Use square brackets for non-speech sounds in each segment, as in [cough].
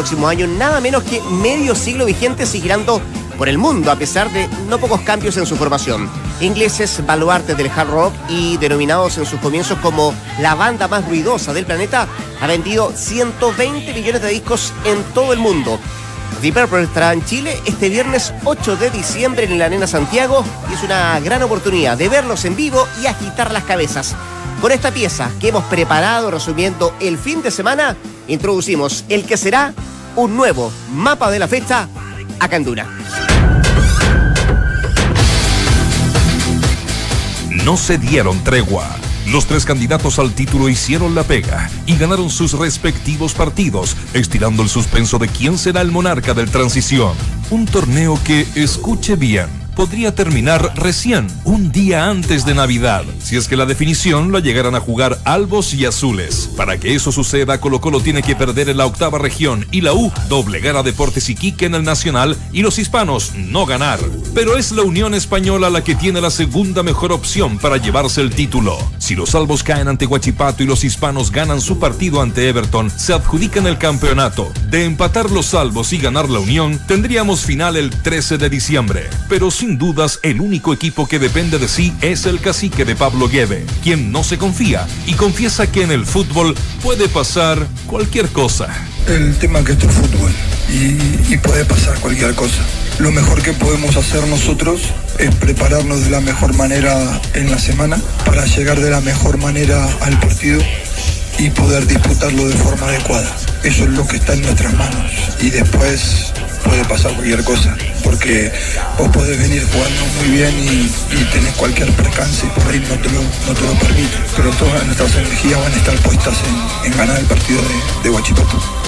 próximo año, nada menos que medio siglo vigentes y por el mundo, a pesar de no pocos cambios en su formación. Ingleses, baluartes del hard rock y denominados en sus comienzos como la banda más ruidosa del planeta, ha vendido 120 millones de discos en todo el mundo. The Purple estará en Chile este viernes 8 de diciembre en la Arena Santiago y es una gran oportunidad de verlos en vivo y agitar las cabezas. Con esta pieza que hemos preparado resumiendo el fin de semana, introducimos el que será un nuevo mapa de la fecha a Candura. No se dieron tregua. Los tres candidatos al título hicieron la pega y ganaron sus respectivos partidos, estirando el suspenso de quién será el monarca del transición. Un torneo que, escuche bien, podría terminar recién, un día antes de Navidad, si es que la definición la llegaran a jugar albos y azules. Para que eso suceda, Colo Colo tiene que perder en la octava región y la U doblegar a Deportes Iquique en el Nacional y los hispanos no ganar. Pero es la Unión Española la que tiene la segunda mejor opción para llevarse el título. Si los albos caen ante Guachipato y los hispanos ganan su partido ante Everton, se adjudican el campeonato. De empatar los salvos y ganar la Unión, tendríamos final el 13 de diciembre. Pero sin dudas el único equipo que depende de sí es el cacique de Pablo Gueve, quien no se confía y confiesa que en el fútbol puede pasar cualquier cosa. El tema que es fútbol y, y puede pasar cualquier cosa. Lo mejor que podemos hacer nosotros es prepararnos de la mejor manera en la semana para llegar de la mejor manera al partido y poder disputarlo de forma adecuada. Eso es lo que está en nuestras manos. Y después puede pasar cualquier cosa, porque vos podés venir jugando muy bien y, y tenés cualquier percance por ahí no te lo, no te lo permite. Pero todas nuestras energías van a estar puestas en, ganar el partido de, de.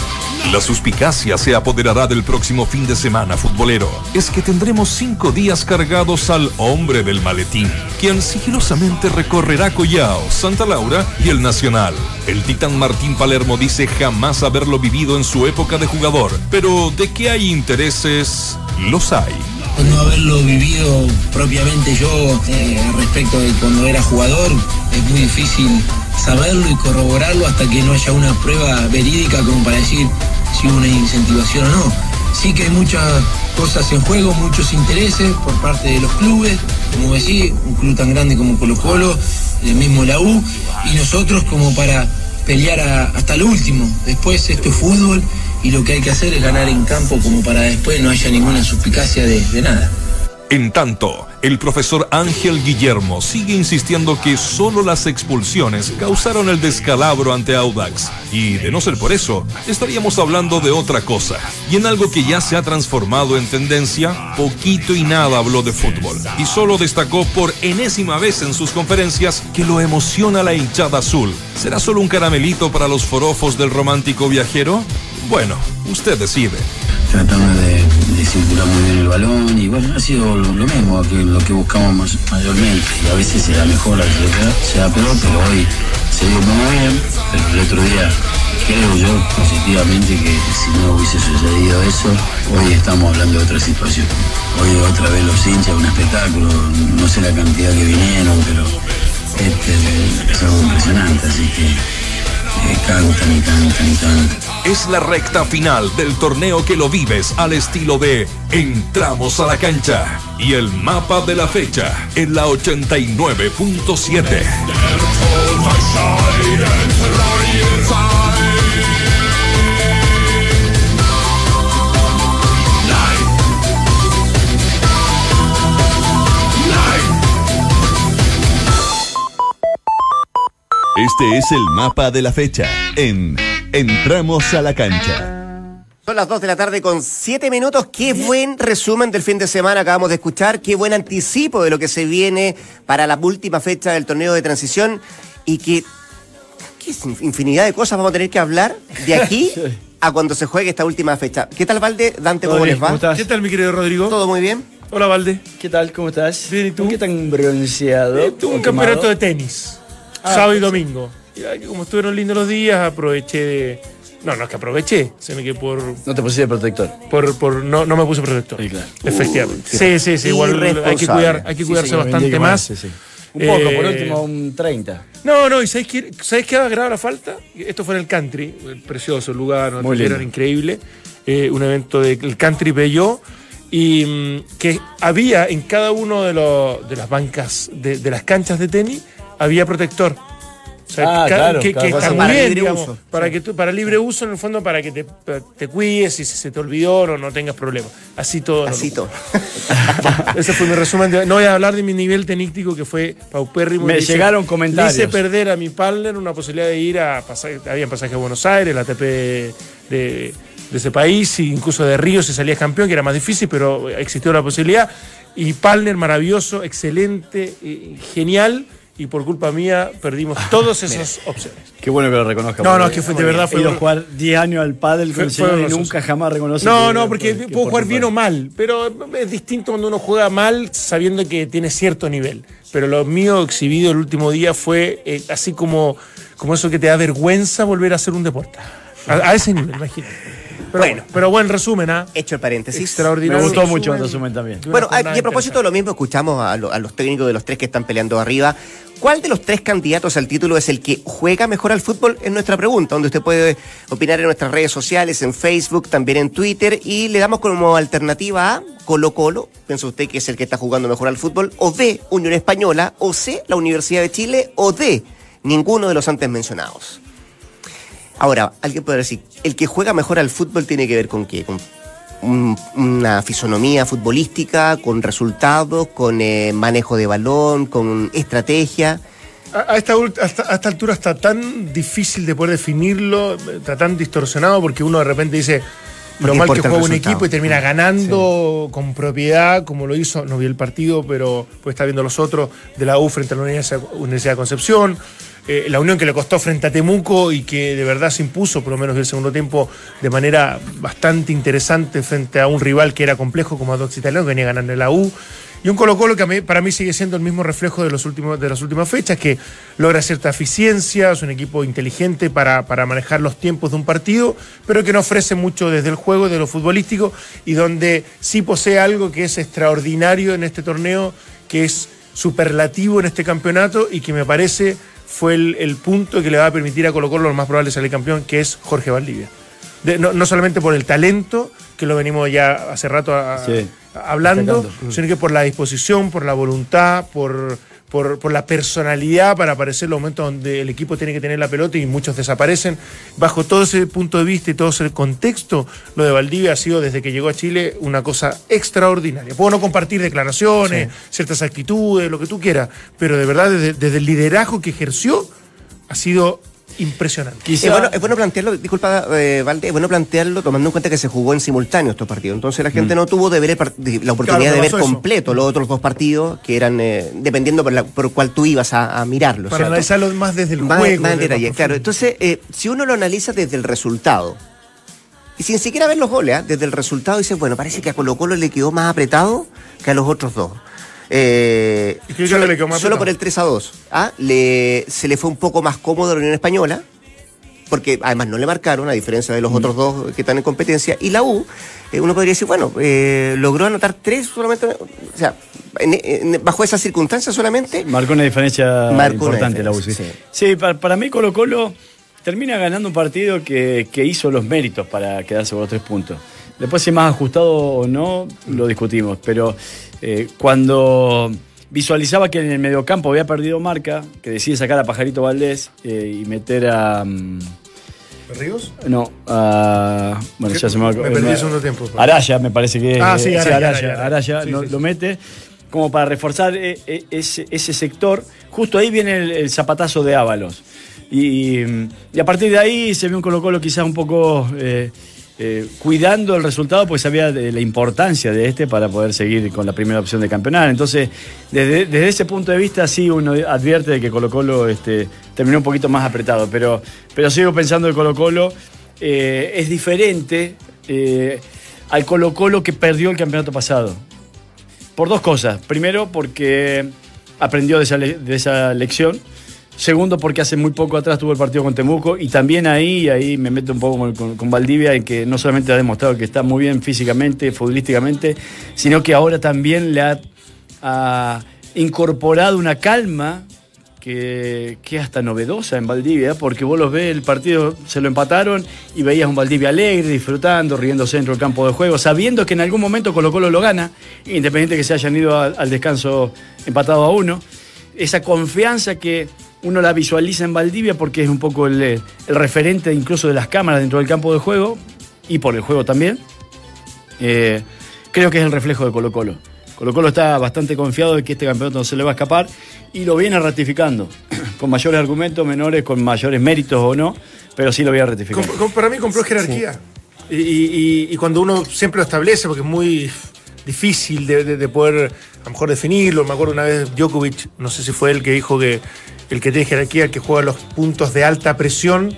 La suspicacia se apoderará del próximo fin de semana futbolero. Es que tendremos cinco días cargados al hombre del maletín, quien sigilosamente recorrerá Collao, Santa Laura y el Nacional. El titán Martín Palermo dice jamás haberlo vivido en su época de jugador, pero de que hay intereses, los hay no haberlo vivido propiamente yo eh, respecto de cuando era jugador, es muy difícil saberlo y corroborarlo hasta que no haya una prueba verídica como para decir si hubo una incentivación o no. Sí que hay muchas cosas en juego, muchos intereses por parte de los clubes, como decía, un club tan grande como Colo Colo, el mismo la U, y nosotros como para pelear hasta lo último. Después esto es fútbol y lo que hay que hacer es ganar en campo como para después no haya ninguna suspicacia de nada. En tanto, el profesor Ángel Guillermo sigue insistiendo que solo las expulsiones causaron el descalabro ante Audax. Y de no ser por eso, estaríamos hablando de otra cosa. Y en algo que ya se ha transformado en tendencia, poquito y nada habló de fútbol. Y solo destacó por enésima vez en sus conferencias que lo emociona la hinchada azul. ¿Será solo un caramelito para los forofos del romántico viajero? Bueno, usted decide. Tratamos de, de circular muy bien el balón y bueno, ha sido lo, mismo lo que buscamos mayormente. Y a veces se da mejor, a veces se da peor, pero hoy se dio muy bien. Pero el otro día creo yo positivamente que si no hubiese sucedido eso, hoy estamos hablando de otra situación. Hoy otra vez los hinchas, un espectáculo, no sé la cantidad que vinieron, pero este, es algo impresionante, así que eh, cantan y cantan y cantan. Es la recta final del torneo que lo vives al estilo de Entramos a la cancha y el mapa de la fecha en la 89.7. Este es el mapa de la fecha en Entramos a la cancha. Son las 2 de la tarde con 7 minutos. Qué buen resumen del fin de semana acabamos de escuchar. Qué buen anticipo de lo que se viene para la última fecha del torneo de transición. Y que, qué infinidad de cosas vamos a tener que hablar de aquí [laughs] a cuando se juegue esta última fecha. ¿Qué tal, Valde? Dante, ¿cómo les va? ¿Qué tal, mi querido Rodrigo? ¿Todo muy bien? Hola, Valde. ¿Qué tal? ¿Cómo estás? Bien, ¿y tú? ¿Por qué tan bronceado? Tuve un campeonato de tenis. Ah, sábado y domingo. Y como estuvieron lindos los días, aproveché de. No, no es que aproveché, sino que por. No te pusiste protector. por, por no, no me puse protector. Sí, claro. Efectivamente. Uh, sí, sí, sí. Igual hay que cuidar, hay que Sí, cuidarse señor, bastante indique más. Sí, sí. Un poco, Eh, por último un 30. No, no, ¿y sabes qué, ¿sabes qué agrada la falta? Esto fue en el country, el precioso lugar, Muy lindo. era increíble. eh, un evento del country Bello. Y mm, que había en cada uno de, los, de las bancas de, de las canchas de tenis, había protector. O sea, Ah, ca- claro, que, que está muy para bien, libre digamos, uso. para que tú, para libre uso en el fondo para que te, te cuides y si se te olvidó o no tengas problemas. Así todo. Así todo. [laughs] Ese fue mi resumen. de- no voy a hablar de mi nivel tenístico que fue paupérrimo. Me llegaron comentarios. Le hice perder a mi partner una posibilidad de ir a pasaje, había pasaje a Buenos Aires, la ATP de, de ese país, e incluso de Río si salías campeón, que era más difícil, pero existió la posibilidad. Y partner maravilloso, excelente, eh, genial. Y por culpa mía perdimos todas esas opciones. Qué bueno que lo reconozca. No, no, es que fue- de verdad fue jugar 10 años al pádel con fue y nunca jamás reconoce No, que- no, porque que puedo jugar bien o mal, pero es distinto cuando uno juega mal sabiendo que tiene cierto nivel. Pero lo mío exhibido el último día fue eh, así como, como eso que te da vergüenza volver a hacer un deporte. A, a ese nivel, imagínate. Pero Bueno. pero buen resumen, ¿ah? Hecho el paréntesis. Me Extraordinario. gustó resumen mucho el resumen también. Bueno, y a propósito de lo mismo, escuchamos a, lo- a los técnicos de los tres que están peleando arriba. ¿Cuál de los tres candidatos al título es el que juega mejor al fútbol? Es nuestra pregunta, donde usted puede opinar en nuestras redes sociales, en Facebook, también en Twitter, y le damos como alternativa A, Colo Colo, piensa usted que es el que está jugando mejor al fútbol, o B, Unión Española, o C, la Universidad de Chile, o D, ninguno de los antes mencionados. Ahora, alguien puede decir, el que juega mejor al fútbol tiene que ver con qué? Con un- una fisonomía futbolística, con resultados, con eh, manejo de balón, con estrategia. A, a esta, a altura está tan difícil de poder definirlo, está tan distorsionado porque uno de repente dice lo mal que juega un equipo y termina ganando con propiedad, como lo hizo, no vi el partido, pero pues está viendo los otros de la U frente a la Universidad, Universidad de Concepción. Eh, la unión que le costó frente a Temuco y que de verdad se impuso, por lo menos en el segundo tiempo, de manera bastante interesante frente a un rival que era complejo como Adox Italiano, que venía ganando la U. Y un Colo Colo que para mí sigue siendo el mismo reflejo de, los últimos, de las últimas fechas, que logra cierta eficiencia, es un equipo inteligente para, para manejar los tiempos de un partido, pero que no ofrece mucho desde el juego, de lo futbolístico, y donde sí posee algo que es extraordinario en este torneo, que es superlativo en este campeonato y que me parece fue el, el punto que le va a permitir a Colo Colo lo más probable salir campeón, que es Jorge Valdivia. De- no, no solamente por el talento, que lo venimos ya hace rato a- Sí, a- hablando, destacando. sino que por la disposición, por la voluntad, por, por, por la personalidad para aparecer los momentos donde el equipo tiene que tener la pelota y muchos desaparecen. Bajo todo ese punto de vista y todo ese contexto, lo de Valdivia ha sido desde que llegó a Chile una cosa extraordinaria. Puedo no compartir declaraciones, ciertas actitudes, lo que tú quieras, pero de verdad desde, desde el liderazgo que ejerció ha sido impresionante. Quizá- Es bueno, es bueno plantearlo, disculpa, eh, Valde, es bueno plantearlo tomando en cuenta que se jugó en simultáneo estos partidos. Entonces la gente no tuvo de ver la oportunidad Claro, de ver eso. completo los otros dos partidos, que eran eh, dependiendo por, la- por cuál tú ibas a, a mirarlo. Para ¿cierto? analizarlo más desde el Más, juego. más en detalle, claro. Entonces, eh, si uno lo analiza desde el resultado, y sin siquiera ver los goles, ¿ah? desde el resultado dices, bueno, parece que a Colo Colo le quedó más apretado que a los otros dos. Eh, ¿Y qué solo por el 3 a 2. ¿ah? Le, se le fue un poco más cómodo a la Unión Española, porque además no le marcaron, a diferencia de los otros dos que están en competencia. Y la U, eh, uno podría decir, bueno, eh, logró anotar tres solamente, o sea, en- en- bajo esas circunstancias solamente. Marcó una diferencia Marcó una importante la U. Sí, Sí, para, para mí Colo Colo termina ganando un partido que, que hizo los méritos para quedarse con los tres puntos. Después si más ajustado o no, lo discutimos. Pero eh, cuando visualizaba que en el mediocampo había perdido marca, que decide sacar a Pajarito Valdés eh, y meter a... mm, ¿Ríos? no, a... Bueno, ya se me, Me perdí el segundo tiempo. Araya, me parece que Ah, sí, eh, Araya, Araya, Araya. Sí, lo, sí, sí. lo mete como para reforzar eh, eh, ese, ese sector. Justo ahí viene el, el zapatazo de Ábalos. Y, y a partir de ahí se ve un Colo Colo quizás un poco eh, eh, cuidando el resultado, pues sabía de la importancia de este para poder seguir con la primera opción de campeonato. Entonces, desde, desde ese punto de vista, sí uno advierte de que Colo Colo este, terminó un poquito más apretado. Pero, pero sigo pensando que Colo Colo eh, es diferente eh, al Colo Colo que perdió el campeonato pasado. Por dos cosas. Primero, porque aprendió de esa, de esa lección. Segundo, porque hace muy poco atrás tuvo el partido con Temuco. Y también ahí, ahí me meto un poco con, con- Valdivia, en que no solamente ha demostrado que está muy bien físicamente, futbolísticamente, sino que ahora también le ha, incorporado una calma que, que hasta novedosa en Valdivia, porque vos los ves, el partido se lo empataron y veías un Valdivia alegre, disfrutando, riéndose dentro del campo de juego, sabiendo que en algún momento Colo Colo lo gana, independiente que se hayan ido al descanso empatado a uno. Esa confianza que uno la visualiza en Valdivia porque es un poco el, el referente incluso de las cámaras dentro del campo de juego y por el juego también. Eh, creo que es el reflejo de Colo Colo. Colo Colo está bastante confiado de que este campeonato no se le va a escapar y lo viene ratificando, [clears throat] con mayores argumentos, menores, con mayores méritos o no, pero sí lo viene ratificando. Com- com- para mí compró jerarquía. Y, y- y cuando uno siempre lo establece, porque es muy difícil de, de- de poder a lo mejor definirlo. Me acuerdo una vez Djokovic, no sé si fue él que dijo que el que tiene jerarquía, el que juega los puntos de alta presión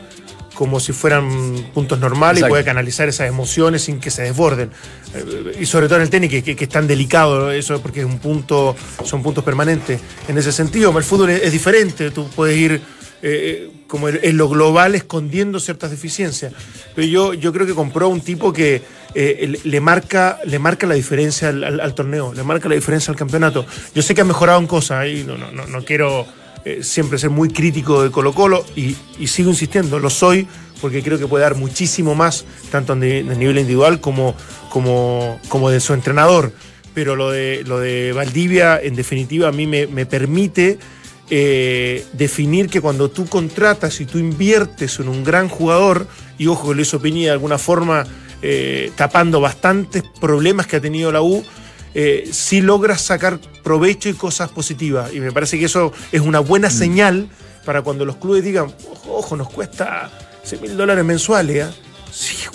como si fueran puntos normales Exacto. y puede canalizar esas emociones sin que se desborden. Eh, Y sobre todo en el tenis, que, que- que es tan delicado eso, porque es un punto, son puntos permanentes. En ese sentido, el fútbol es, es diferente, tú puedes ir eh, como en, lo global escondiendo ciertas deficiencias. Pero yo, yo creo que compró un tipo que eh, le- le, marca, le marca la diferencia al, al- al torneo, le marca la diferencia al campeonato. Yo sé que ha mejorado en cosas, y no, no, no, no quiero eh, siempre ser muy crítico de Colo Colo y, sigo insistiendo, lo soy porque creo que puede dar muchísimo más, tanto en el nivel individual como, como, como de su entrenador. Pero lo de, lo de Valdivia, en definitiva, a mí me, me permite eh, definir que cuando tú contratas y tú inviertes en un gran jugador, y ojo que lo hizo de alguna forma eh, tapando bastantes problemas que ha tenido la U, eh, sí logras sacar provecho y cosas positivas. Y me parece que eso es una buena señal para cuando los clubes digan, ojo, nos cuesta 100 mil dólares mensuales. ¿ah?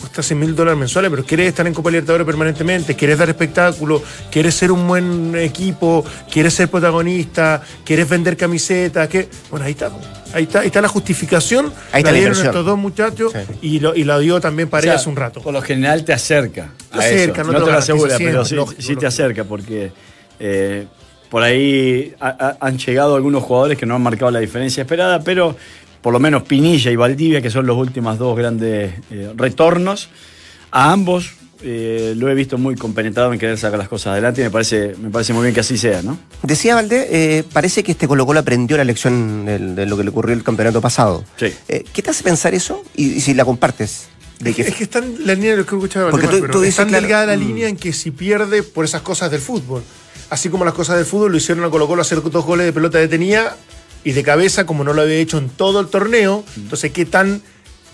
Cuesta 100 mil dólares mensuales, pero quieres estar en Copa Libertadores permanentemente, quieres dar espectáculo, quieres ser un buen equipo, quieres ser protagonista, quieres vender camisetas. Que... Bueno, ahí está. Ahí está, ahí está la justificación. Ahí está la dieron inversión. estos dos muchachos Sí. y, lo, y lo dio también O sea, hace un rato. Por lo general te acerca. Te acerca, no te no lo te lo asegura, pero sí, lógico, sí te lógico. acerca porque eh, por ahí ha- ha- han llegado algunos jugadores que no han marcado la diferencia esperada, pero por lo menos Pinilla y Valdivia, que son los últimos dos grandes eh, retornos, a ambos eh, lo he visto muy compenetrado en querer sacar las cosas adelante y me parece, me parece muy bien que así sea, ¿no? Decía Valdés, eh, parece que este Colo Colo aprendió la lección del- de, lo que le ocurrió el campeonato pasado. Sí. Eh, ¿Qué te hace pensar eso? Y, y si la compartes. De Es que, que, es que está en la línea de lo que escuchaba Porque tú- tú es dices, tan claro, delgada la mm. línea en que si pierde por esas cosas del fútbol. Así como las cosas del fútbol lo hicieron a Colo Colo hacer dos goles de pelota detenida y de cabeza, como no lo había hecho en todo el torneo. Entonces, ¿qué tan,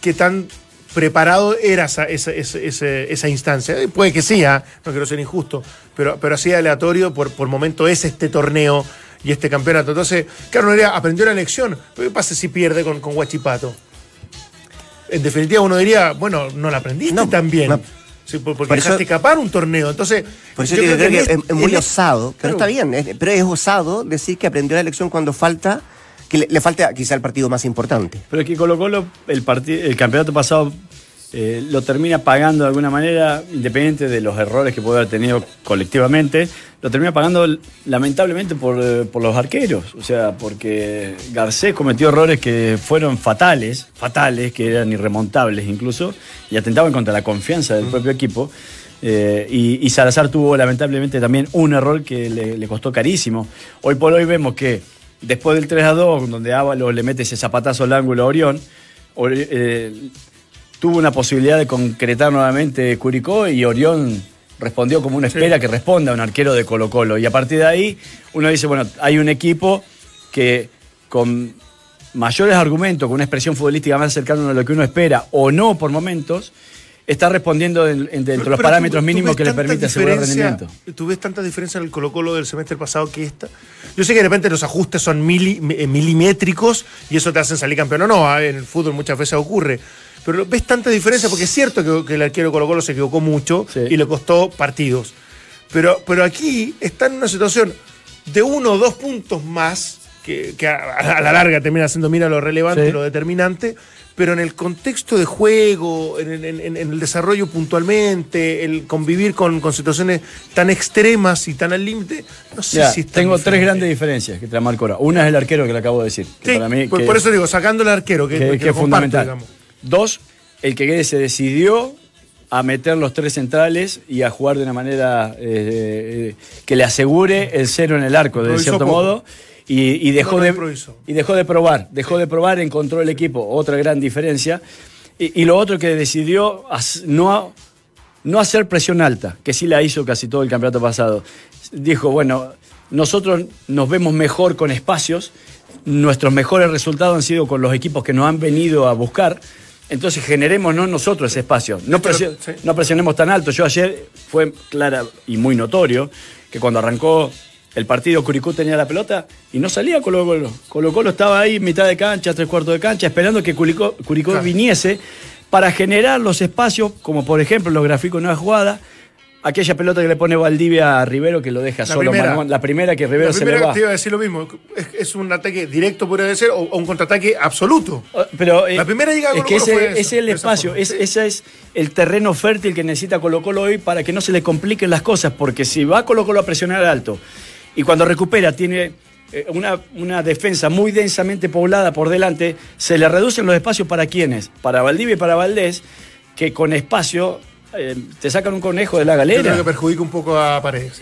qué tan preparado era esa, esa, esa, instancia? Eh, Puede que sí, ah, no quiero ser injusto, pero, pero así aleatorio, por, por momento es este torneo y este campeonato. Entonces, claro, no era, aprendió la lección. ¿Pero ¿Qué pasa si pierde con, con Huachipato? En definitiva, uno diría, bueno, no la aprendiste No, tan bien. no. Sí, por- porque Por eso- dejaste escapar un torneo. Entonces, por eso yo yo creo que, es, este- es muy este- osado, pero claro. está bien, pero es osado decir que aprendió la lección cuando falta, que le, le falta quizá el partido más importante. Pero es que Colo Colo, el, el campeonato pasado, eh, lo termina pagando de alguna manera, independiente de los errores que puede haber tenido colectivamente, lo termina pagando lamentablemente por, eh, por los arqueros. O sea, porque Garcés cometió errores que fueron fatales, fatales, que eran irremontables incluso, y atentaban contra la confianza del propio equipo. Eh, y, y Salazar tuvo lamentablemente también un error que le, le costó carísimo. Hoy por hoy vemos que después del 3 a 2, donde Ábalos le mete ese zapatazo al ángulo a Orión, Ori- eh, tuvo una posibilidad de concretar nuevamente Curicó y Orión respondió como uno espera que responda a un arquero de Colo Colo. Y a partir de ahí uno dice, bueno, hay un equipo que con mayores argumentos, con una expresión futbolística más cercana a lo que uno espera, o no por momentos, está respondiendo en- en- dentro de los parámetros tú- mínimos que le permite asegurar rendimiento. Tú ves tanta diferencia en el Colo-Colo del semestre pasado que esta. Yo sé que de repente los ajustes son mili- eh, milimétricos y eso te hacen salir campeón o no. ah, En el fútbol muchas veces ocurre. Pero ves tanta diferencia porque es cierto que, que el arquero Colo-Colo se equivocó mucho Sí. y le costó partidos. Pero, pero aquí está en una situación de uno o dos puntos más, que, que a, a la larga termina siendo, mira, lo relevante, Sí. lo determinante, pero en el contexto de juego, en, en- en- el desarrollo puntualmente, el convivir con, con situaciones tan extremas y tan al límite, no sé si es tan tengo tres grandes diferencias que te la marco ahora. Una es el arquero que le acabo de decir. que Sí, para mí por, que- por eso digo, sacando el arquero, que, que, que es comparto, fundamental. digamos. Dos, el que se decidió a meter los tres centrales y a jugar de una manera eh, eh, que le asegure el cero en el arco, de cierto poco. Y, y dejó No de, improvisó. y dejó de probar, dejó de probar, encontró el equipo, otra gran diferencia. Y, y lo otro que decidió no, no hacer presión alta, que sí la hizo casi todo el campeonato pasado. Dijo, bueno, nosotros nos vemos mejor con espacios, nuestros mejores resultados han sido con los equipos que nos han venido a buscar, entonces generemos no nosotros ese espacio, no, no presionemos tan alto. Yo ayer fue clara y muy notorio que cuando arrancó el partido Curicú tenía la pelota y no salía Colo Colo. Colo Colo estaba ahí mitad de cancha, tres cuartos de cancha, esperando que Curicó, Curicó Claro. viniese para generar los espacios, como por ejemplo los gráficos de una jugada, aquella pelota que le pone Valdivia a Rivero que lo deja La solo primera. a la primera que Rivero La se le primera va. te iba a decir lo mismo. Es, es un ataque directo, puede ser, o, o un contraataque absoluto. Pero eh, La primera llegada de es que ese, fue ese es el espacio, es- ese es el terreno fértil que necesita Colo Colo hoy para que no se le compliquen las cosas, porque si va Colo Colo a presionar alto y cuando recupera tiene eh, una, una defensa muy densamente poblada por delante, se le reducen los espacios para quienes, para Valdivia y para Valdés, que con espacio eh, te sacan un conejo de la Yo creo galera. que perjudica un poco a Paredes.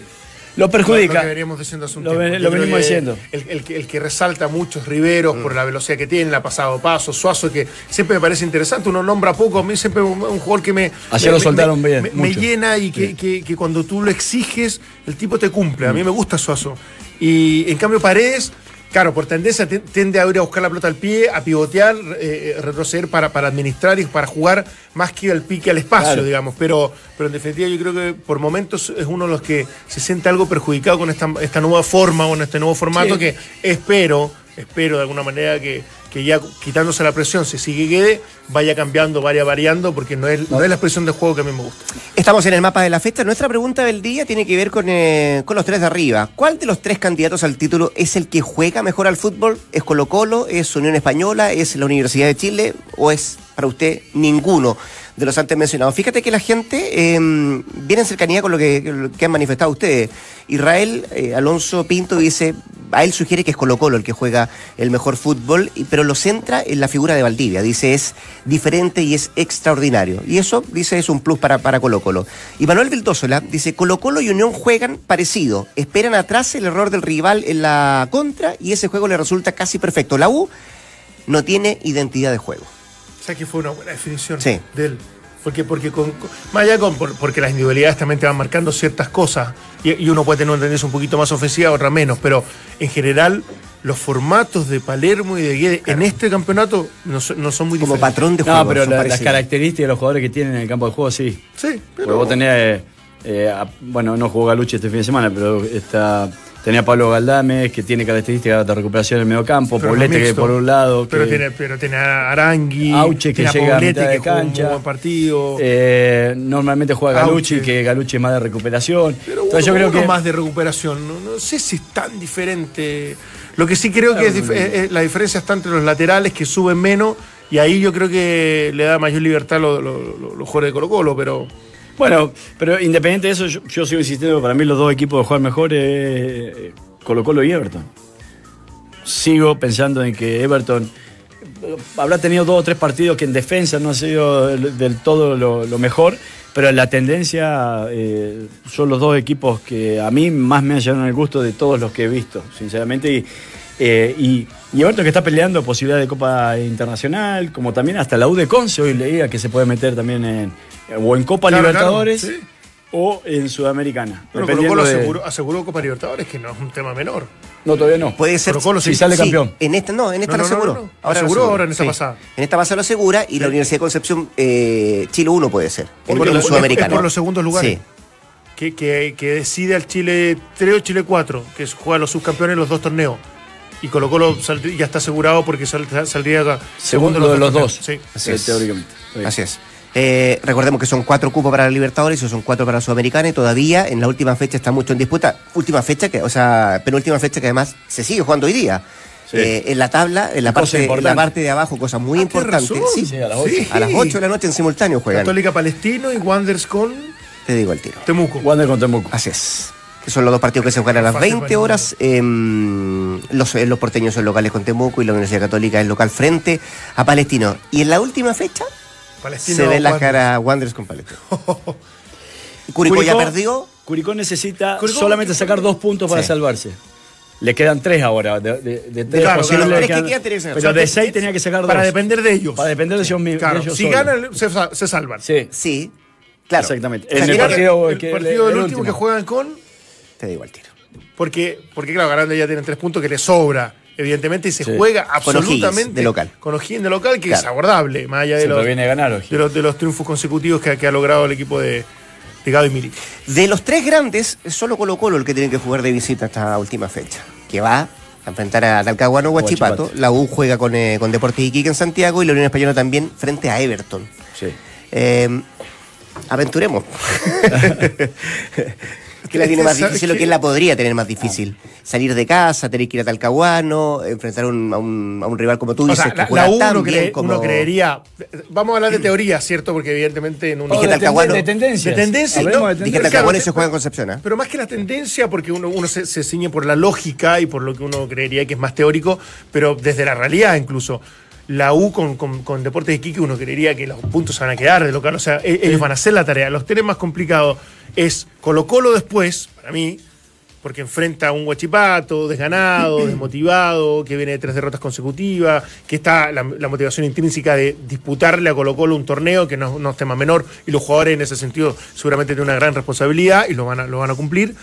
Lo Lo perjudica. que veníamos diciendo hace un Lo tiempo. venimos diciendo. El, el que- el que resalta mucho es Riveros por la velocidad que tiene, la pasado paso, Suazo, que siempre me parece interesante. Uno nombra poco, a mí siempre un, un jugador que me. Ayer me- lo me- soltaron me- bien, Me, me mucho. llena y que, que- que cuando tú lo exiges, el tipo te cumple. Mm. A mí me gusta Suazo. Y en cambio, Paredes. Claro, por tendencia te- tiende a ir a buscar la pelota al pie, a pivotear, eh, retroceder para, para administrar y para jugar más que al pique al espacio, Claro. digamos. Pero, pero en definitiva yo creo que por momentos es uno de los que se siente algo perjudicado con esta, esta nueva forma o en este nuevo formato Sí. que espero, espero de alguna manera que, que ya quitándose la presión, si sigue quede, vaya cambiando, vaya variando, porque no es, no es la expresión de juego que a mí me gusta. Estamos en el mapa de la fecha. Nuestra pregunta del día tiene que ver con, eh, con los tres de arriba. ¿Cuál de los tres candidatos al título es el que juega mejor al fútbol? ¿Es Colo Colo? ¿Es Unión Española? ¿Es la Universidad de Chile? ¿O es para usted ninguno de los antes mencionados? Fíjate que la gente eh, viene en cercanía con lo que, lo que han manifestado ustedes. Israel eh, Alonso Pinto dice, a él sugiere que es Colo Colo el que juega el mejor fútbol, pero lo centra en la figura de Valdivia. Dice, es diferente y es extraordinario. Y eso, dice, es un plus para, para Colo Colo. Y Manuel Vildósola dice, Colo Colo y Unión juegan parecido. Esperan atrás el error del rival en la contra y ese juego le resulta casi perfecto. La U no tiene identidad de juego. O sea que fue una buena definición Sí. de él. Porque, porque con, con- más allá con, por- porque las individualidades también te van marcando ciertas cosas y, y uno puede tener una tendencia un poquito más ofensiva, otra menos, pero en general los formatos de Palermo y de Guede en este campeonato no, son- no son muy Como diferentes. patrón de juego. No, pero la- las características de los jugadores que tienen en el campo de juego, sí. Sí, Porque pero vos tenés, eh, eh, a- bueno, no jugó Galuchi este fin de semana, pero está, tenía Pablo Galdames, que tiene características de recuperación en el medio campo, pero Poblete que por un lado. Pero que- tiene, pero tiene a Arangui, Auche, que tiene llega a Poblete, mitad de que juega un cancha. muy buen partido. eh, normalmente juega Galuchi, Auche. que Galuchi es más de recuperación. Pero Entonces uno, yo creo uno que. más de recuperación. No, no sé si es tan diferente. Lo que sí creo que es es- es- la diferencia está entre los laterales que suben menos y ahí yo creo que le da mayor libertad a los, los- los- los jugadores de Colo Colo, pero Bueno, pero independiente de eso, yo, sigo insistiendo que para mí los dos equipos de jugar mejor es Colo Colo y Everton. Sigo pensando en que Everton eh, habrá tenido dos o tres partidos que en defensa no ha sido del, todo lo, mejor, pero la tendencia eh, son los dos equipos que a mí más me han llevado el gusto de todos los que he visto, sinceramente. Eh, y, y Everton que está peleando posibilidad de Copa Internacional, como también hasta la U de Conce hoy leía que se puede meter también en, o en Copa Claro, Libertadores claro, sí. o en Sudamericana. Pero Colo Colo de- aseguró, aseguró Copa Libertadores, que no es un tema menor. No, todavía no. Puede ser. Colo-Colo si sale campeón. En esta no, en esta No, lo no, no, aseguró. no, no. Ahora lo Aseguró ahora en esta pasada. En esta pasada lo asegura y la Universidad de Concepción, eh, Chile 1 puede ser. En lo- es- sudamericano. es por los segundos lugares. Sí. Que, que, que decide al Chile 3 o Chile 4, que juega los subcampeones en los dos torneos. Y Colo Colo ya está asegurado porque sal- saldría Segundo de los dos. Sí. Así Eh, es. teóricamente. Así es. Eh, recordemos que son cuatro cupos para la Libertadores y son cuatro para la Sudamericana y todavía en la última fecha está mucho en disputa. Última fecha que, o sea, penúltima fecha que además se sigue jugando hoy día. Sí. Eh, en la tabla, en la, parte, en la importante. parte de abajo, cosa muy Ah, importante. Sí, Sí, a las ocho. a las 8 de la noche en simultáneo juegan. Católica Palestino y Wanderers con Te digo el tiro. Temuco. Wander con Temuco. Así es. Que son los dos partidos que se juegan a las Fácil 20 para horas. em, los, eh, los porteños son locales con Temuco y la Universidad Católica es local frente a Palestino. Y en la última fecha, Palestino Se ve la cara Wanderers con Palestino. [laughs] Curicó ya perdió. Curicó necesita Curicó- solamente sacar dos puntos para Sí. salvarse. Le quedan tres ahora. De, de- de tres Claro, posibles claro, le tres que sacar. Pero O sea, de seis tenía que sacar dos. Para depender de ellos. Para depender de ellos, mi- de Claro, ellos si ganan, se, se salvan. Sí, Sí, claro. exactamente. En el partido, el que- partido del el último, último. que juegan con. Te digo al tiro. Porque, porque claro, ganando ya tienen tres puntos que les sobra, evidentemente, y se Sí. juega Con O'Higgins, absolutamente de local. Con O'Higgins de local, que Claro. es abordable, más allá de los, proviene de ganar, de los, de los triunfos consecutivos que, que ha logrado el equipo de, de Gado y Mili. De los tres grandes, es solo Colo Colo el que tiene que jugar de visita esta última fecha. Que va a enfrentar a Talcahuano Huachipato. Huachipato. La U juega con, eh, con Deportes Iquique en Santiago y la Unión Española también frente a Everton. Sí. Eh, aventuremos. [laughs] [laughs] que la tiene más difícil o que la podría tener más difícil. Salir de casa, tener que ir a Talcahuano, enfrentar un- a, un, a un rival como tú O dices, sea, la, uno, cree- como... uno creería. Vamos a hablar de [clears throat] teoría, ¿cierto? Porque evidentemente en un. Dije de, Talcahuano. de tendencias. De tendencia, no, de Dije. Talcahuano y Claro, se juega en Concepción, ¿ah? Pero más que la tendencia, porque uno, uno se, se ciñe por la lógica y por lo que uno creería que es más teórico, pero desde la realidad incluso. La U con, con, con Deportes de Iquique uno creería que los puntos se van a quedar de local, o sea, e- ellos van a hacer la tarea. Los tres más complicados es Colo Colo después, para mí, porque enfrenta a un guachipato desganado, [clears throat] desmotivado, que viene de tres derrotas consecutivas, que está la, la motivación intrínseca de disputarle a Colo Colo un torneo que no, no es tema menor, y los jugadores en ese sentido seguramente tienen una gran responsabilidad y lo van a, lo van a cumplir.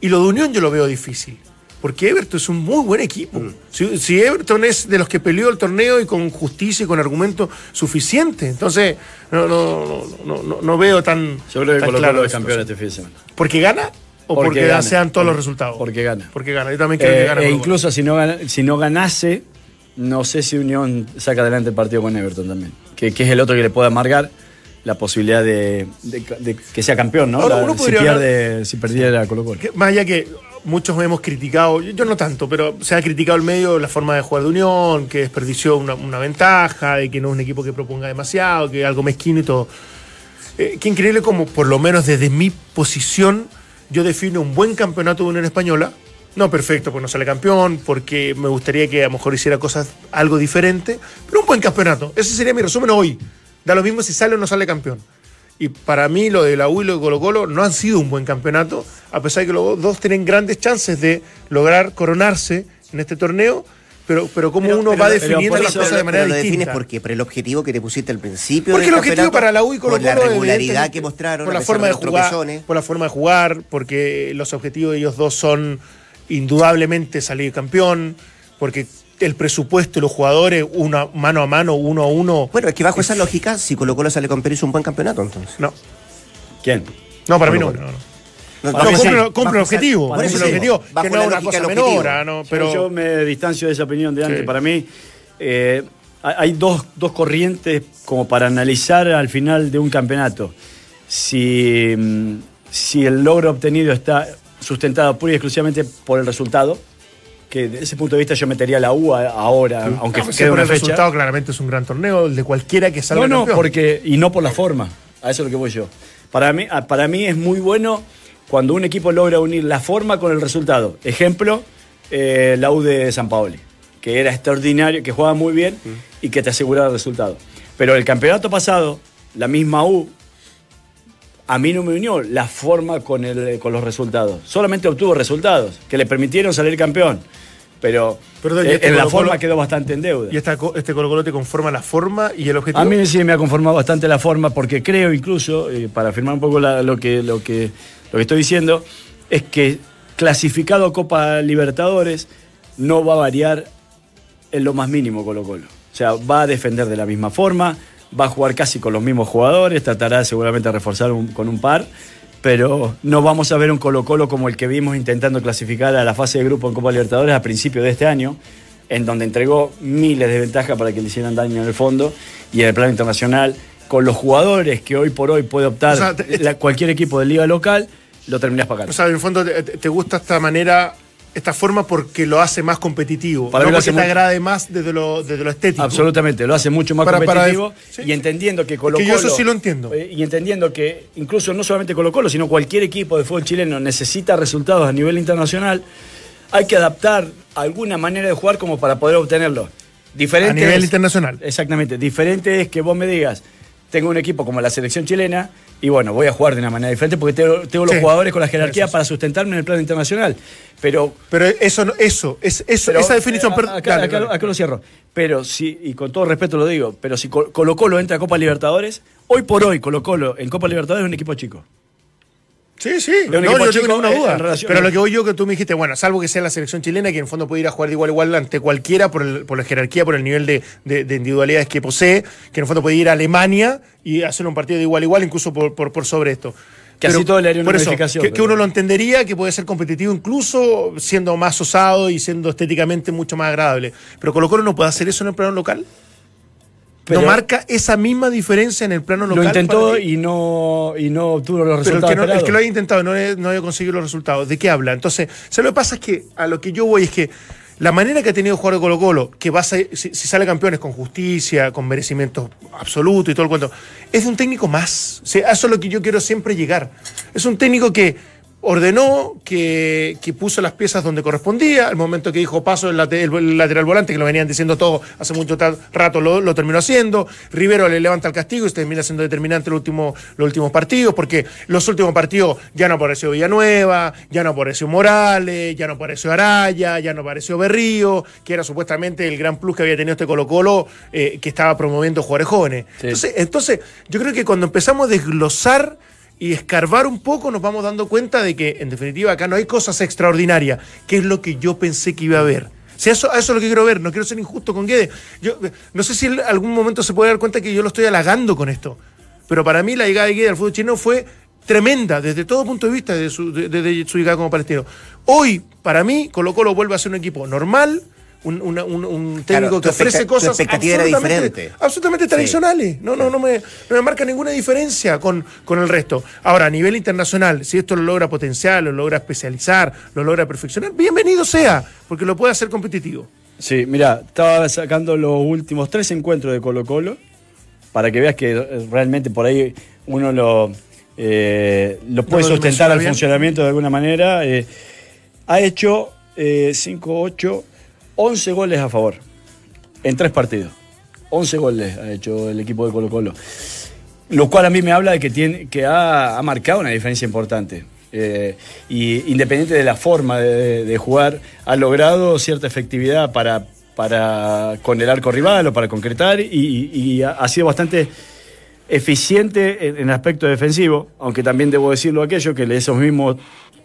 Y lo de Unión yo lo veo difícil. Porque Everton es un muy buen equipo. Si, si Everton es de los que peleó el torneo y con justicia y con argumento suficiente, entonces no, no, no, no, no- veo tan. Yo creo que Colo claro es campeón este fin de semana. ¿Porque gana? ¿O Porque porque, gana. sean todos los resultados? Porque gana. Porque gana. Yo también creo que Eh, gana. e incluso si no, gana- si no ganase, no sé si Unión saca adelante el partido con Everton también. Que, que es el otro que le puede amargar la posibilidad de, de- de que sea campeón, ¿no? Ahora, La- si, pierde, si perdiera Colo Colo. Que- más allá que muchos hemos criticado, yo, no tanto, pero se ha criticado el medio la forma de jugar de Unión, que desperdició una, una ventaja, de que no es un equipo que proponga demasiado, que es algo mezquino y todo. Eh, qué increíble como, por lo menos desde mi posición, yo defino un buen campeonato de Unión Española. No perfecto, porque no sale campeón, porque me gustaría que a lo mejor hiciera cosas algo diferente, pero un buen campeonato. Ese sería mi resumen hoy. Da lo mismo si sale o no sale campeón. Y para mí lo de la U y lo de Colo Colo no han sido un buen campeonato, a pesar de que los dos tienen grandes chances de lograr coronarse en este torneo, pero, pero cómo Pero- uno pero- va pero definiendo las cosas de Pero manera lo defines distinta. por qué, por el objetivo que te pusiste al principio. Porque del el objetivo para la U y Colo Por la regularidad que mostraron, por la forma de jugar, tropezones. por la forma de jugar, porque los objetivos de ellos dos son indudablemente salir campeón, porque el presupuesto y los jugadores, uno mano a mano, uno a uno. Bueno, es que bajo esa lógica, si Colo Colo sale campeón hizo un buen campeonato, entonces. No, ¿Quién? no, para mí Colo no. No, no. No, sí. Bajo el objetivo, eso el objetivo, que no es una cosa menor, ah, ¿no? Pero yo me distancio de esa opinión de antes. Sí. Para mí, eh, hay hay dos, dos corrientes como para analizar al final de un campeonato. Si, mm, si el logro obtenido está sustentado pura y exclusivamente por el resultado, que desde ese punto de vista yo metería la U ahora, aunque No, quede una el fecha. resultado claramente es un gran torneo, el de cualquiera que salga No, no, campeón. porque, y no por la forma. A eso es lo que voy yo. Para mí, para mí es muy bueno cuando un equipo logra unir la forma con el resultado. Ejemplo, eh, la U de San Paoli, que era extraordinario, que jugaba muy bien y que te aseguraba el resultado. Pero el campeonato pasado, la misma U, a mí no me unió la forma con, el, con los resultados. Solamente obtuvo resultados que le permitieron salir campeón. Pero Perdón, eh, este en la forma quedó bastante en deuda. Y esta, este Colo Colo te conforma la forma y el objetivo. A mí sí me ha conformado bastante la forma porque creo incluso, eh, para afirmar un poco la- lo, que, lo, que, lo que estoy diciendo, es que clasificado a Copa Libertadores no va a variar en lo más mínimo Colo Colo. O sea, va a defender de la misma forma, va a jugar casi con los mismos jugadores, tratará seguramente de reforzar un- con un par, pero no vamos a ver un Colo Colo como el que vimos intentando clasificar a la fase de grupo en Copa Libertadores a principios de este año, en donde entregó miles de ventajas para que le hicieran daño en el fondo, y en el plano internacional, con los jugadores que hoy por hoy puede optar O sea, te- la- cualquier equipo de liga local, lo terminás pagando. O sea, en el fondo te, te gusta esta manera, esta forma porque lo hace más competitivo. Para no lo porque hace te muy- agrade más desde lo, desde lo estético. Absolutamente, lo hace mucho más Para- para competitivo sí. y entendiendo que Colo que Colo. yo eso sí lo entiendo. eh, Y entendiendo que incluso no solamente Colo Colo, sino cualquier equipo de fútbol chileno necesita resultados a nivel internacional, hay que adaptar alguna manera de jugar como para poder obtenerlo. Diferente A nivel es- internacional. Exactamente. Diferente es que vos me digas, tengo un equipo como la selección chilena y bueno, voy a jugar de una manera diferente porque tengo, tengo los Sí. jugadores con la jerarquía para sustentarme en el plano internacional. Pero Pero eso, no- eso, es, eso pero, esa definición. eh, acá, dale, acá- dale. acá lo cierro. Pero si, y con todo respeto lo digo, pero si Col- Colo Colo entra a Copa Libertadores, hoy por hoy Colo Colo en Copa Libertadores es un equipo chico. Sí, sí, no, equipo yo no chico, tengo ninguna duda. relación- Pero lo que voy yo que tú me dijiste, bueno, salvo que sea la selección chilena, que en el fondo puede ir a jugar de igual a igual ante cualquiera por, el- por la jerarquía, por el nivel de, de- de individualidades que posee, que en el fondo puede ir a Alemania y hacer un partido de igual a igual, incluso por, por, por sobre esto. Que así todo le haría una por eso, modificación, Que, que uno lo entendería, que puede ser competitivo incluso siendo más osado y siendo estéticamente mucho más agradable. Pero Colo Colo no puede hacer eso en el plano local. Pero- no marca esa misma diferencia en el plano local. Lo intentó y no, y no obtuvo los Pero el resultados que, no, el que lo haya intentado y no, haya- no haya conseguido los resultados, ¿de qué habla? Entonces, ¿sabes lo que pasa? Es que a lo que yo voy es que la manera que ha tenido jugar Colo Colo, que va a ser- si, si sale campeones con justicia, con merecimiento absoluto y todo el cuento, es de un técnico más. O sea, eso es lo que yo quiero siempre llegar. Es un técnico que ordenó, que, que puso las piezas donde correspondía, al momento que dijo paso el, late- el- el lateral volante, que lo venían diciendo todo hace mucho rato, lo, lo terminó haciendo, Rivero le levanta el castigo y termina siendo determinante los últimos, los últimos partidos, porque los últimos partidos ya no apareció Villanueva, ya no apareció Morales, ya no apareció Araya, ya no apareció Berrío, que era supuestamente el gran plus que había tenido este Colo Colo, eh, que estaba promoviendo jugadores jóvenes. Sí. Entonces, entonces, yo creo que cuando empezamos a desglosar y escarbar un poco, nos vamos dando cuenta de que, en definitiva, acá no hay cosas extraordinarias, que es lo que yo pensé que iba a haber. Si eso, eso es lo que quiero ver, no quiero ser injusto con Guedes. Yo no sé si en algún momento se puede dar cuenta que yo lo estoy halagando con esto. Pero para mí la llegada de Guedes al fútbol chino fue tremenda desde todo punto de vista de su, de su llegada como palestino. Hoy, para mí, Colo Colo vuelve a ser un equipo normal, un, una- un- un técnico Claro, que ofrece cosas absolutamente, absolutamente Sí. tradicionales. No, no, no me, no me marca ninguna diferencia con, con el resto. Ahora, a nivel internacional, si esto lo logra potenciar, lo logra especializar, lo logra perfeccionar, bienvenido sea, porque lo puede hacer competitivo. Sí, mira, estaba sacando los últimos tres encuentros de Colo Colo para que veas que eh, realmente por ahí uno lo, eh, lo puede lo sustentar dimensiona al bien. funcionamiento de alguna manera. eh, ha hecho 5, 8, 11 goles a favor en tres partidos. 11 goles ha hecho el equipo de Colo Colo. Lo cual a mí me habla de que, tiene, que ha, marcado una diferencia importante. Eh, y independiente de la forma de, jugar, ha logrado cierta efectividad para, para con el arco rival o para concretar y, ha, sido bastante eficiente en, en aspecto defensivo, aunque también debo decirlo aquello, que esos mismos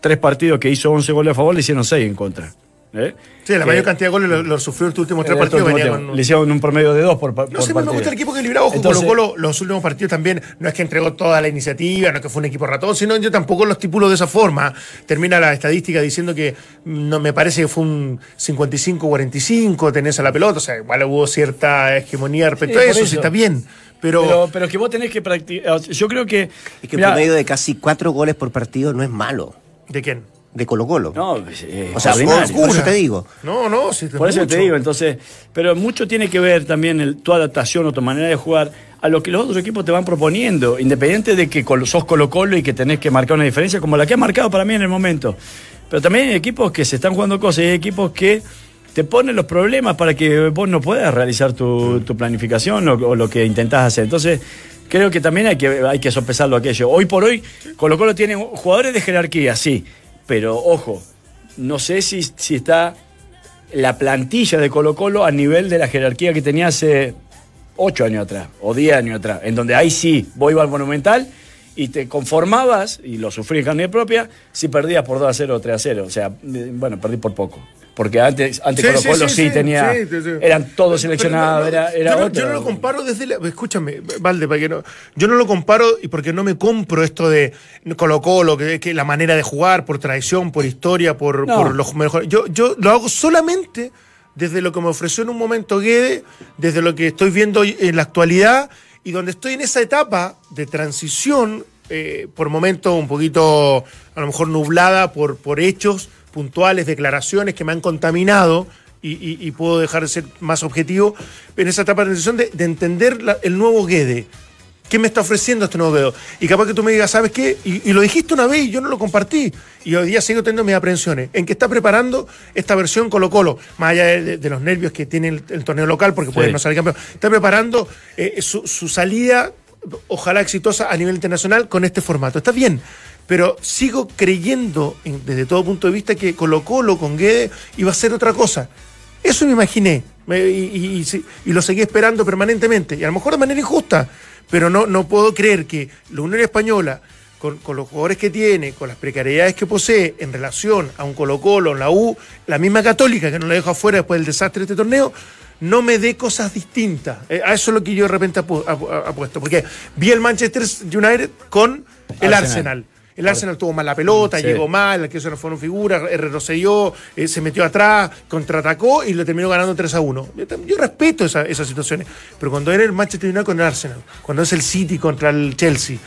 tres partidos que hizo 11 goles a favor le hicieron 6 en contra. ¿Eh? Sí, la Que- mayor cantidad de goles lo, lo sufrió en estos últimos tres partidos. venía con- Le hicieron un promedio de 2 por, par- No por sé, me partido. gusta el equipo equilibrado. Ojo, Entonces- Colo Colo, los últimos partidos también, no es que entregó toda la iniciativa, no es que fue un equipo ratón, sino yo tampoco lo estipulo de esa forma. Termina la estadística diciendo que mm, no me parece que fue un 55-45, tenés a la pelota, o sea, igual hubo cierta hegemonía respecto Sí, a por eso, eso. sí está bien. Pero, Pero, pero que vos tenés que practicar. Yo creo que. Es que un mirá, promedio de casi cuatro goles por partido no es malo. ¿de quién? De Colo Colo. No, eh, o sea, por eso te digo. No, no, sí, Por eso mucho. te digo, entonces, pero mucho tiene que ver también el- tu adaptación o tu manera de jugar a lo que los otros equipos te van proponiendo, independiente de que sos Colo Colo y que tenés que marcar una diferencia como la que ha marcado para mí en el momento. Pero también hay equipos que se están jugando cosas y hay equipos que te ponen los problemas para que vos no puedas realizar tu, tu planificación o, o lo que intentás hacer. Entonces, creo que también hay que, hay que sopesarlo aquello. Hoy por hoy, Colo Colo tiene jugadores de jerarquía, sí, pero ojo, no sé si, si está la plantilla de Colo Colo a nivel de la jerarquía que tenía hace 8 años atrás o 10 años atrás, en donde ahí sí, ibas al Monumental y te conformabas, y lo sufrí en carne propia, si perdías por 2 a 0 o 3 a 0. O sea, eh, bueno, perdí por poco. Porque antes, antes Sí, Colo sí, Colo sí, sí, tenía. sí, sí, sí. Eran todos seleccionados, no, no, era, era yo, no, otro. yo no lo comparo desde la. Escúchame, Valde, para que no. Yo no lo comparo y porque no me compro esto de Colo Colo, que, que la manera de jugar, por tradición, por historia, por, los mejores. Yo, yo lo hago solamente desde lo que me ofreció en un momento Guede, desde lo que estoy viendo en la actualidad y donde estoy en esa etapa de transición, eh, por momentos un poquito, a lo mejor nublada por, por hechos puntuales, declaraciones que me han contaminado y, puedo dejar de ser más objetivo en esa etapa de transición de, de entender la- el nuevo Guede. ¿Qué me está ofreciendo este nuevo Guedo? Y capaz que tú me digas, ¿sabes qué? Y, y lo dijiste una vez y yo no lo compartí. Y hoy día sigo teniendo mis aprensiones. En que está preparando esta versión Colo Colo, más allá de, los nervios que tiene el, el torneo local, porque puede Sí. no salir campeón. Está preparando eh, su, su salida ojalá exitosa a nivel internacional con este formato. Está bien, pero sigo creyendo en- desde todo punto de vista que Colo Colo con Guede iba a ser otra cosa. Eso me imaginé y, y- y sí, y lo seguí esperando permanentemente y a lo mejor de manera injusta, pero no, no puedo creer que la Unión Española, con, con los jugadores que tiene, con las precariedades que posee en relación a un Colo Colo, la U, la misma Católica, que no la dejo afuera después del desastre de este torneo, no me dé cosas distintas. Eh, a eso es lo que yo de repente apu- apu- apuesto, porque vi el Manchester United con el Arsenal. Arsenal. El Arsenal tuvo mal la pelota, Sí. llegó mal, que eso no fueron figuras, retrocedió, eh, se metió atrás, contraatacó y lo terminó ganando 3 a 1. Yo, tam- yo respeto esa- esas situaciones, pero cuando era el Manchester United con el Arsenal, cuando es el City contra el Chelsea,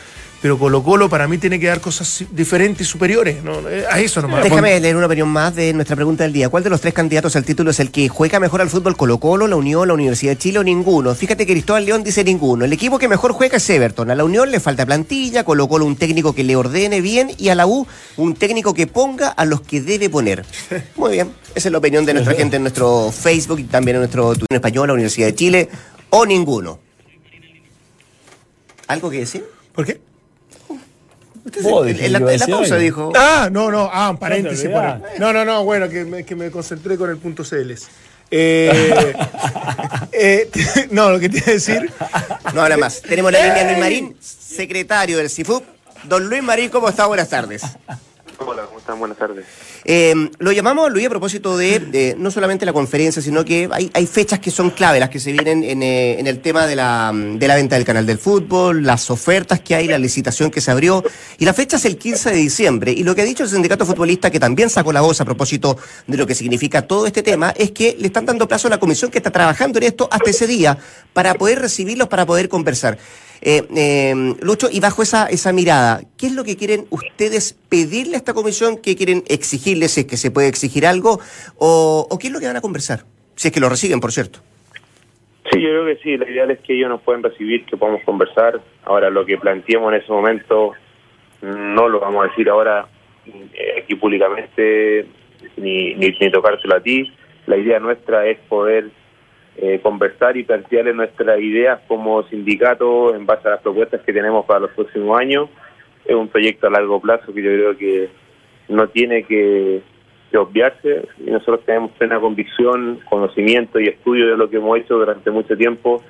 pero Colo Colo para mí tiene que dar cosas diferentes y superiores, ¿no? Eh, a eso nomás. Déjame leer una opinión más de nuestra pregunta del día. ¿Cuál de los tres candidatos al título es el que juega mejor al fútbol Colo Colo, la Unión, la Universidad de Chile o ninguno? Fíjate que Cristóbal León dice ninguno. El equipo que mejor juega es Everton. A la Unión le falta plantilla, Colo Colo un técnico que le ordene bien y a la U un técnico que ponga a los que debe poner. [laughs] Muy bien. Esa es la opinión de nuestra gente en nuestro Facebook y también en nuestro Twitter español, la Universidad de Chile o ninguno. ¿Algo que decir? ¿Por qué? Usted en la, en la pausa algo. dijo. Ah, no, no, ah, un paréntesis. No te por olvidás. ahí. no, no, no, bueno, que me, que me concentré con el punto CLs. Eh, [laughs] eh, [laughs] no, lo que te iba a decir. No habla más. Tenemos la línea Luis Marín, secretario del CIFUP. Don Luis Marín, ¿cómo está? Buenas tardes. Hola, ¿cómo están? Buenas tardes. Eh, lo llamamos, Luis, a propósito de, de no solamente la conferencia, sino que hay, fechas que son clave, las que se vienen en, eh, en el tema de la, de la venta del canal del fútbol, las ofertas que hay, la licitación que se abrió. Y la fecha es el 15 de diciembre. Y lo que ha dicho el sindicato futbolista, que también sacó la voz a propósito de lo que significa todo este tema, es que le están dando plazo a la comisión que está trabajando en esto hasta ese día para poder recibirlos, para poder conversar. Eh, eh, Lucho, y bajo esa, esa mirada, ¿qué es lo que quieren ustedes pedirle a esta comisión? ¿Qué quieren exigirle, si es que se puede exigir algo? ¿O, qué es lo que van a conversar? Si es que lo reciben, por cierto. Sí, yo creo que sí, la ideal es que ellos nos pueden recibir, que podamos conversar. Ahora, lo que planteemos en ese momento no lo vamos a decir ahora eh, aquí públicamente, ni, ni, ni tocárselo a ti. La idea nuestra es poder eh, conversar y plantearle nuestras ideas como sindicato en base a las propuestas que tenemos para los próximos años. Es un proyecto a largo plazo que yo creo que no tiene que, que obviarse y nosotros tenemos plena convicción, conocimiento y estudio de lo que hemos hecho durante mucho tiempo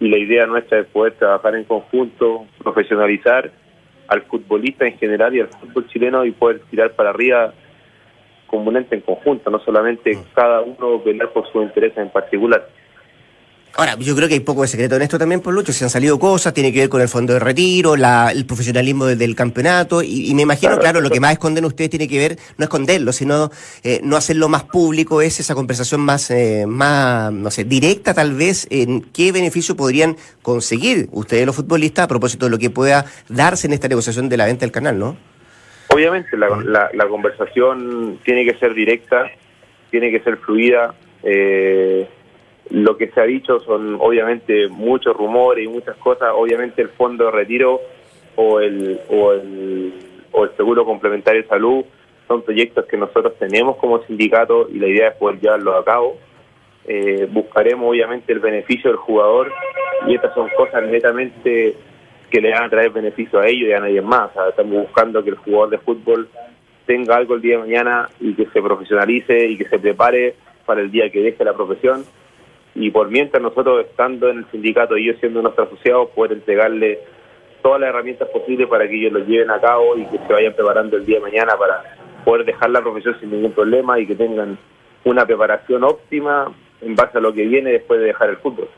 y la idea nuestra es poder trabajar en conjunto, profesionalizar al futbolista en general y al fútbol chileno y poder tirar para arriba como un ente en conjunto, no solamente cada uno velar por su interés en particular. Ahora, yo creo que hay poco de secreto en esto también, por Lucho. Se han salido cosas, tiene que ver con el fondo de retiro, la- el profesionalismo del, del campeonato. Y, y me imagino, Claro. claro, lo que más esconden ustedes tiene que ver, no esconderlo, sino eh, no hacerlo más público, es esa conversación más, eh, más, no sé, directa tal vez, en qué beneficio podrían conseguir ustedes los futbolistas a propósito de lo que pueda darse en esta negociación de la venta del canal, ¿no? Obviamente la, la, la conversación tiene que ser directa, tiene que ser fluida. eh, lo que se ha dicho son obviamente muchos rumores y muchas cosas. Obviamente el fondo de retiro o el, o el, o el seguro complementario de salud son proyectos que nosotros tenemos como sindicato y la idea es poder llevarlos a cabo. Eh, buscaremos obviamente el beneficio del jugador y estas son cosas netamente que le van a traer beneficio a ellos y a nadie más. Estamos buscando que el jugador de fútbol tenga algo el día de mañana y que se profesionalice y que se prepare para el día que deje la profesión. Y por mientras nosotros estando en el sindicato y yo siendo nuestro asociado, poder entregarle todas las herramientas posibles para que ellos lo lleven a cabo y que se vayan preparando el día de mañana para poder dejar la profesión sin ningún problema y que tengan una preparación óptima en base a lo que viene después de dejar el fútbol.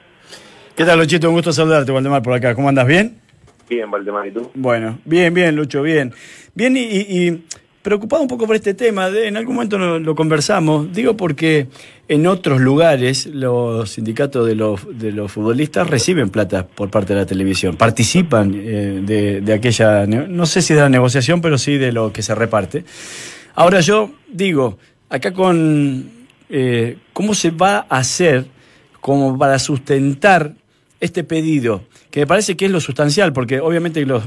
¿Qué tal, Luchito? Un gusto saludarte, Waldemar, por acá. ¿Cómo andas? ¿Bien? Bien, Valdemar, ¿y tú? Bueno, bien, bien, Lucho, bien. Bien, y- y preocupado un poco por este tema, en algún momento lo, conversamos, digo porque en otros lugares los sindicatos de los, de los futbolistas reciben plata por parte de la televisión, participan eh, de, aquella, no sé si de la negociación, pero sí de lo que se reparte. Ahora yo digo, acá con eh, cómo se va a hacer como para sustentar este pedido, que me parece que es lo sustancial, porque obviamente los-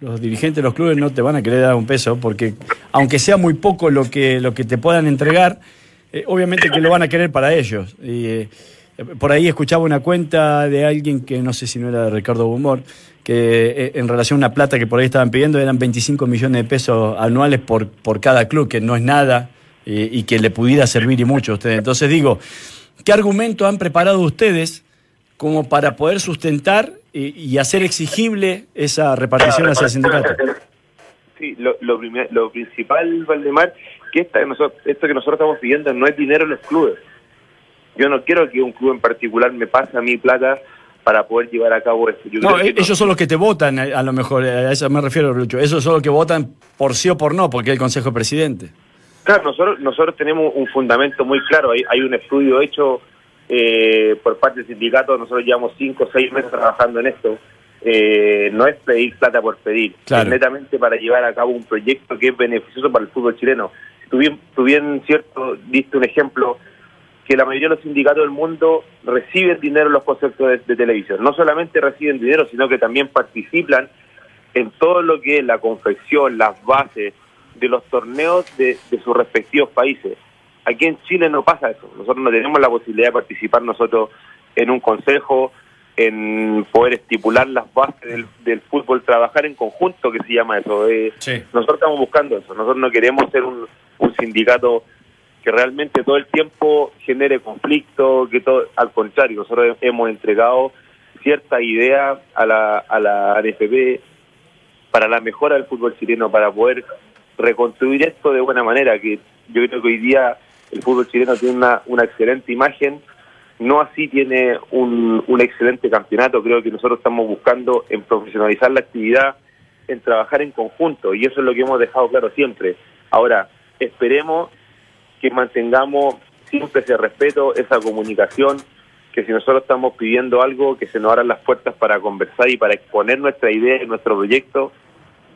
los dirigentes de los clubes no te van a querer dar un peso, porque aunque sea muy poco lo que, lo que te puedan entregar, eh, obviamente que lo van a querer para ellos. Y, eh, por ahí escuchaba una cuenta de alguien que no sé si no era de Ricardo Bumor, que eh, en relación a una plata que por ahí estaban pidiendo eran 25 millones de pesos anuales por, por cada club, que no es nada y que le pudiera servir y mucho a ustedes. Entonces digo, ¿qué argumento han preparado ustedes como para poder sustentar y, y hacer exigible esa repartición hacia el sindicato? Sí, lo, lo, primer- lo principal, Valdemar, que esta, que nosotros, esto que nosotros estamos pidiendo no es dinero en los clubes. Yo no quiero que un club en particular me pase a mi plata para poder llevar a cabo esto. Yo No, creo que e- ellos son los que te votan, a a lo mejor, a eso me refiero, Lucho. Esos son los que votan por sí o por no, porque es el Consejo de Presidente. Claro, nosotros, nosotros tenemos un fundamento muy claro. Hay, hay un estudio hecho eh, por parte del sindicato. Nosotros llevamos cinco o seis meses trabajando en esto. Eh, no es pedir plata por pedir, Claro. es netamente para llevar a cabo un proyecto que es beneficioso para el fútbol chileno. Tú bien, tú bien cierto, diste un ejemplo que la mayoría de los sindicatos del mundo reciben dinero en los conceptos de, de televisión. No solamente reciben dinero, sino que también participan en todo lo que es la confección, las bases de los torneos de, de sus respectivos países. Aquí en Chile no pasa eso. Nosotros no tenemos la posibilidad de participar nosotros en un consejo, en poder estipular las bases del, del fútbol, trabajar en conjunto, que se llama eso. Eh, Nosotros estamos buscando eso. Nosotros no queremos ser un, un sindicato que realmente todo el tiempo genere conflicto, que todo, al contrario, nosotros hemos entregado cierta idea a la, a la ANFP para la mejora del fútbol chileno, para poder reconstruir esto de buena manera, que yo creo que hoy día el fútbol chileno tiene una, una excelente imagen, no así tiene un, excelente campeonato, creo que nosotros estamos buscando en profesionalizar la actividad, en trabajar en conjunto, y eso es lo que hemos dejado claro siempre. Ahora, esperemos que mantengamos siempre ese respeto, esa comunicación, que si nosotros estamos pidiendo algo, que se nos abran las puertas para conversar y para exponer nuestra idea y nuestro proyecto.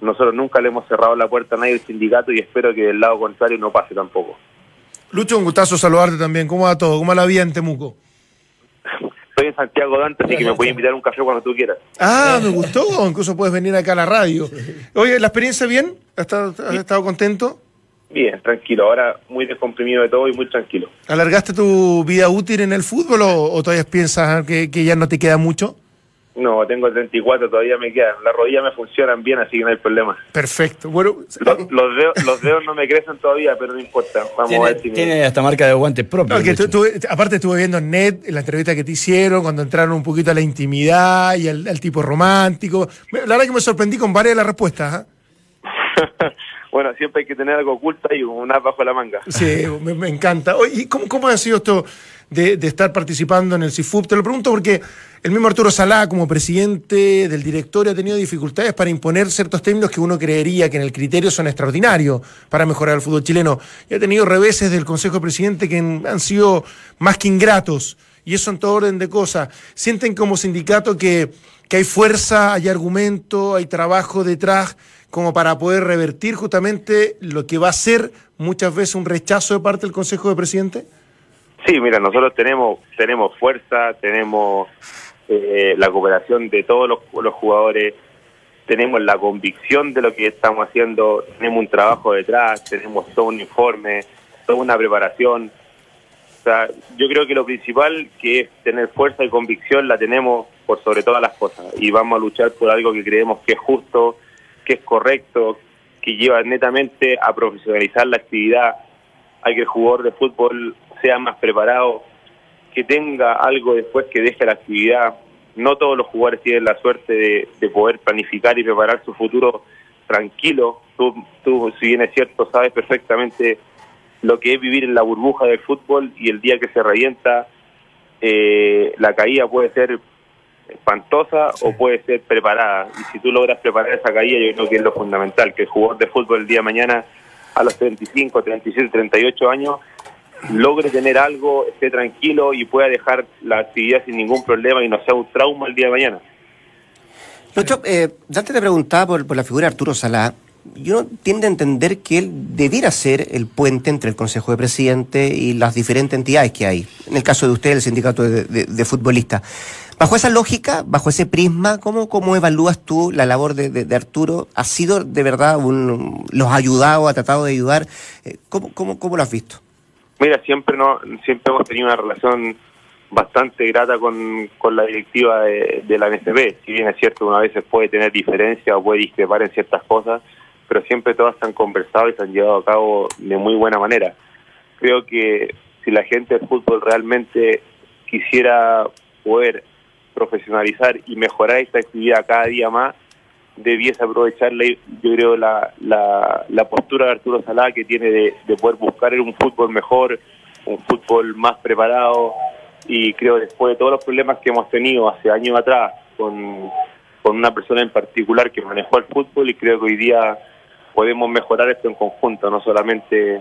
Nosotros nunca le hemos cerrado la puerta a nadie del sindicato y espero que del lado contrario no pase tampoco. Lucho, un gustazo saludarte también. ¿Cómo va todo? ¿Cómo va la vida en Temuco? Estoy en Santiago Dante, así que me puedes invitar a un café cuando tú quieras. Ah, me gustó. Incluso puedes venir acá a la radio. Oye, ¿la experiencia bien? ¿Has estado, has estado contento? Bien, tranquilo. Ahora muy descomprimido de todo y muy tranquilo. ¿Alargaste tu vida útil en el fútbol o, o todavía piensas que, que ya no te queda mucho? No, tengo 34, todavía me quedan. Las rodillas me funcionan bien, así que no hay problema. Perfecto. Bueno, Los, los dedos, los dedos no me crecen todavía, pero no importa. Vamos a Tiene, ver si me- tiene hasta marca de guantes propio. No, que Lucho. tú- tú- aparte estuve viendo en net en la entrevista que te hicieron cuando entraron un poquito a la intimidad y al, al tipo romántico. La verdad que me sorprendí con varias de las respuestas. ¿ah? [laughs] bueno, siempre hay que tener algo oculto y un as bajo la manga. Sí, me, me encanta. Oye, ¿y cómo, cómo ha sido esto de, de estar participando en el CIFUP? Te lo pregunto porque el mismo Arturo Salá, como presidente del directorio, ha tenido dificultades para imponer ciertos términos que uno creería que en el criterio son extraordinarios para mejorar el fútbol chileno. Y ha tenido reveses del Consejo de Presidente que han sido más que ingratos. Y eso en todo orden de cosas. ¿Sienten como sindicato que, que hay fuerza, hay argumento, hay trabajo detrás como para poder revertir justamente lo que va a ser muchas veces un rechazo de parte del Consejo de Presidente? Sí, mira, nosotros tenemos tenemos fuerza, tenemos eh, la cooperación de todos los, jugadores, tenemos la convicción de lo que estamos haciendo, tenemos un trabajo detrás, tenemos todo un informe, toda una preparación. O sea, yo creo que lo principal que es tener fuerza y convicción la tenemos por sobre todas las cosas y vamos a luchar por algo que creemos que es justo, que es correcto, que lleva netamente a profesionalizar la actividad, a que el jugador de fútbol sea más preparado, que tenga algo después que deje la actividad. No todos los jugadores tienen la suerte de, de poder planificar y preparar su futuro tranquilo. Tú, tú, si bien es cierto, sabes perfectamente lo que es vivir en la burbuja del fútbol y el día que se revienta, eh, la caída puede ser espantosa o puede ser preparada. Y si tú logras preparar esa caída, yo creo que es lo fundamental, que el jugador de fútbol el día de mañana, a los 35, 37, 38 años, logre tener algo, esté tranquilo y pueda dejar la actividad sin ningún problema y no sea un trauma el día de mañana. Lucho, eh, ya te preguntaba por, la figura de Arturo Salá. Yo tiendo a entender que él debiera ser el puente entre el Consejo de Presidente y las diferentes entidades que hay. En el caso de usted, el sindicato de, de- futbolistas. Bajo esa lógica, bajo ese prisma, ¿cómo, cómo evalúas tú la labor de Arturo? ¿Ha sido de verdad un, los ha ayudado, ha tratado de ayudar? Eh, ¿Cómo, cómo, cómo lo has visto? Mira, siempre no, siempre hemos tenido una relación bastante grata con, con la directiva de, de la NCP. Si bien es cierto, una veces puede tener diferencia o puede discrepar en ciertas cosas, pero siempre todas se han conversado y se han llevado a cabo de muy buena manera. Creo que si la gente del fútbol realmente quisiera poder profesionalizar y mejorar esta actividad cada día más, debiese aprovecharle, yo creo, la, la, la postura de Arturo Salá que tiene de, de poder buscar un fútbol mejor, un fútbol más preparado, y creo después de todos los problemas que hemos tenido hace años atrás con, con una persona en particular que manejó el fútbol y creo que hoy día podemos mejorar esto en conjunto, no solamente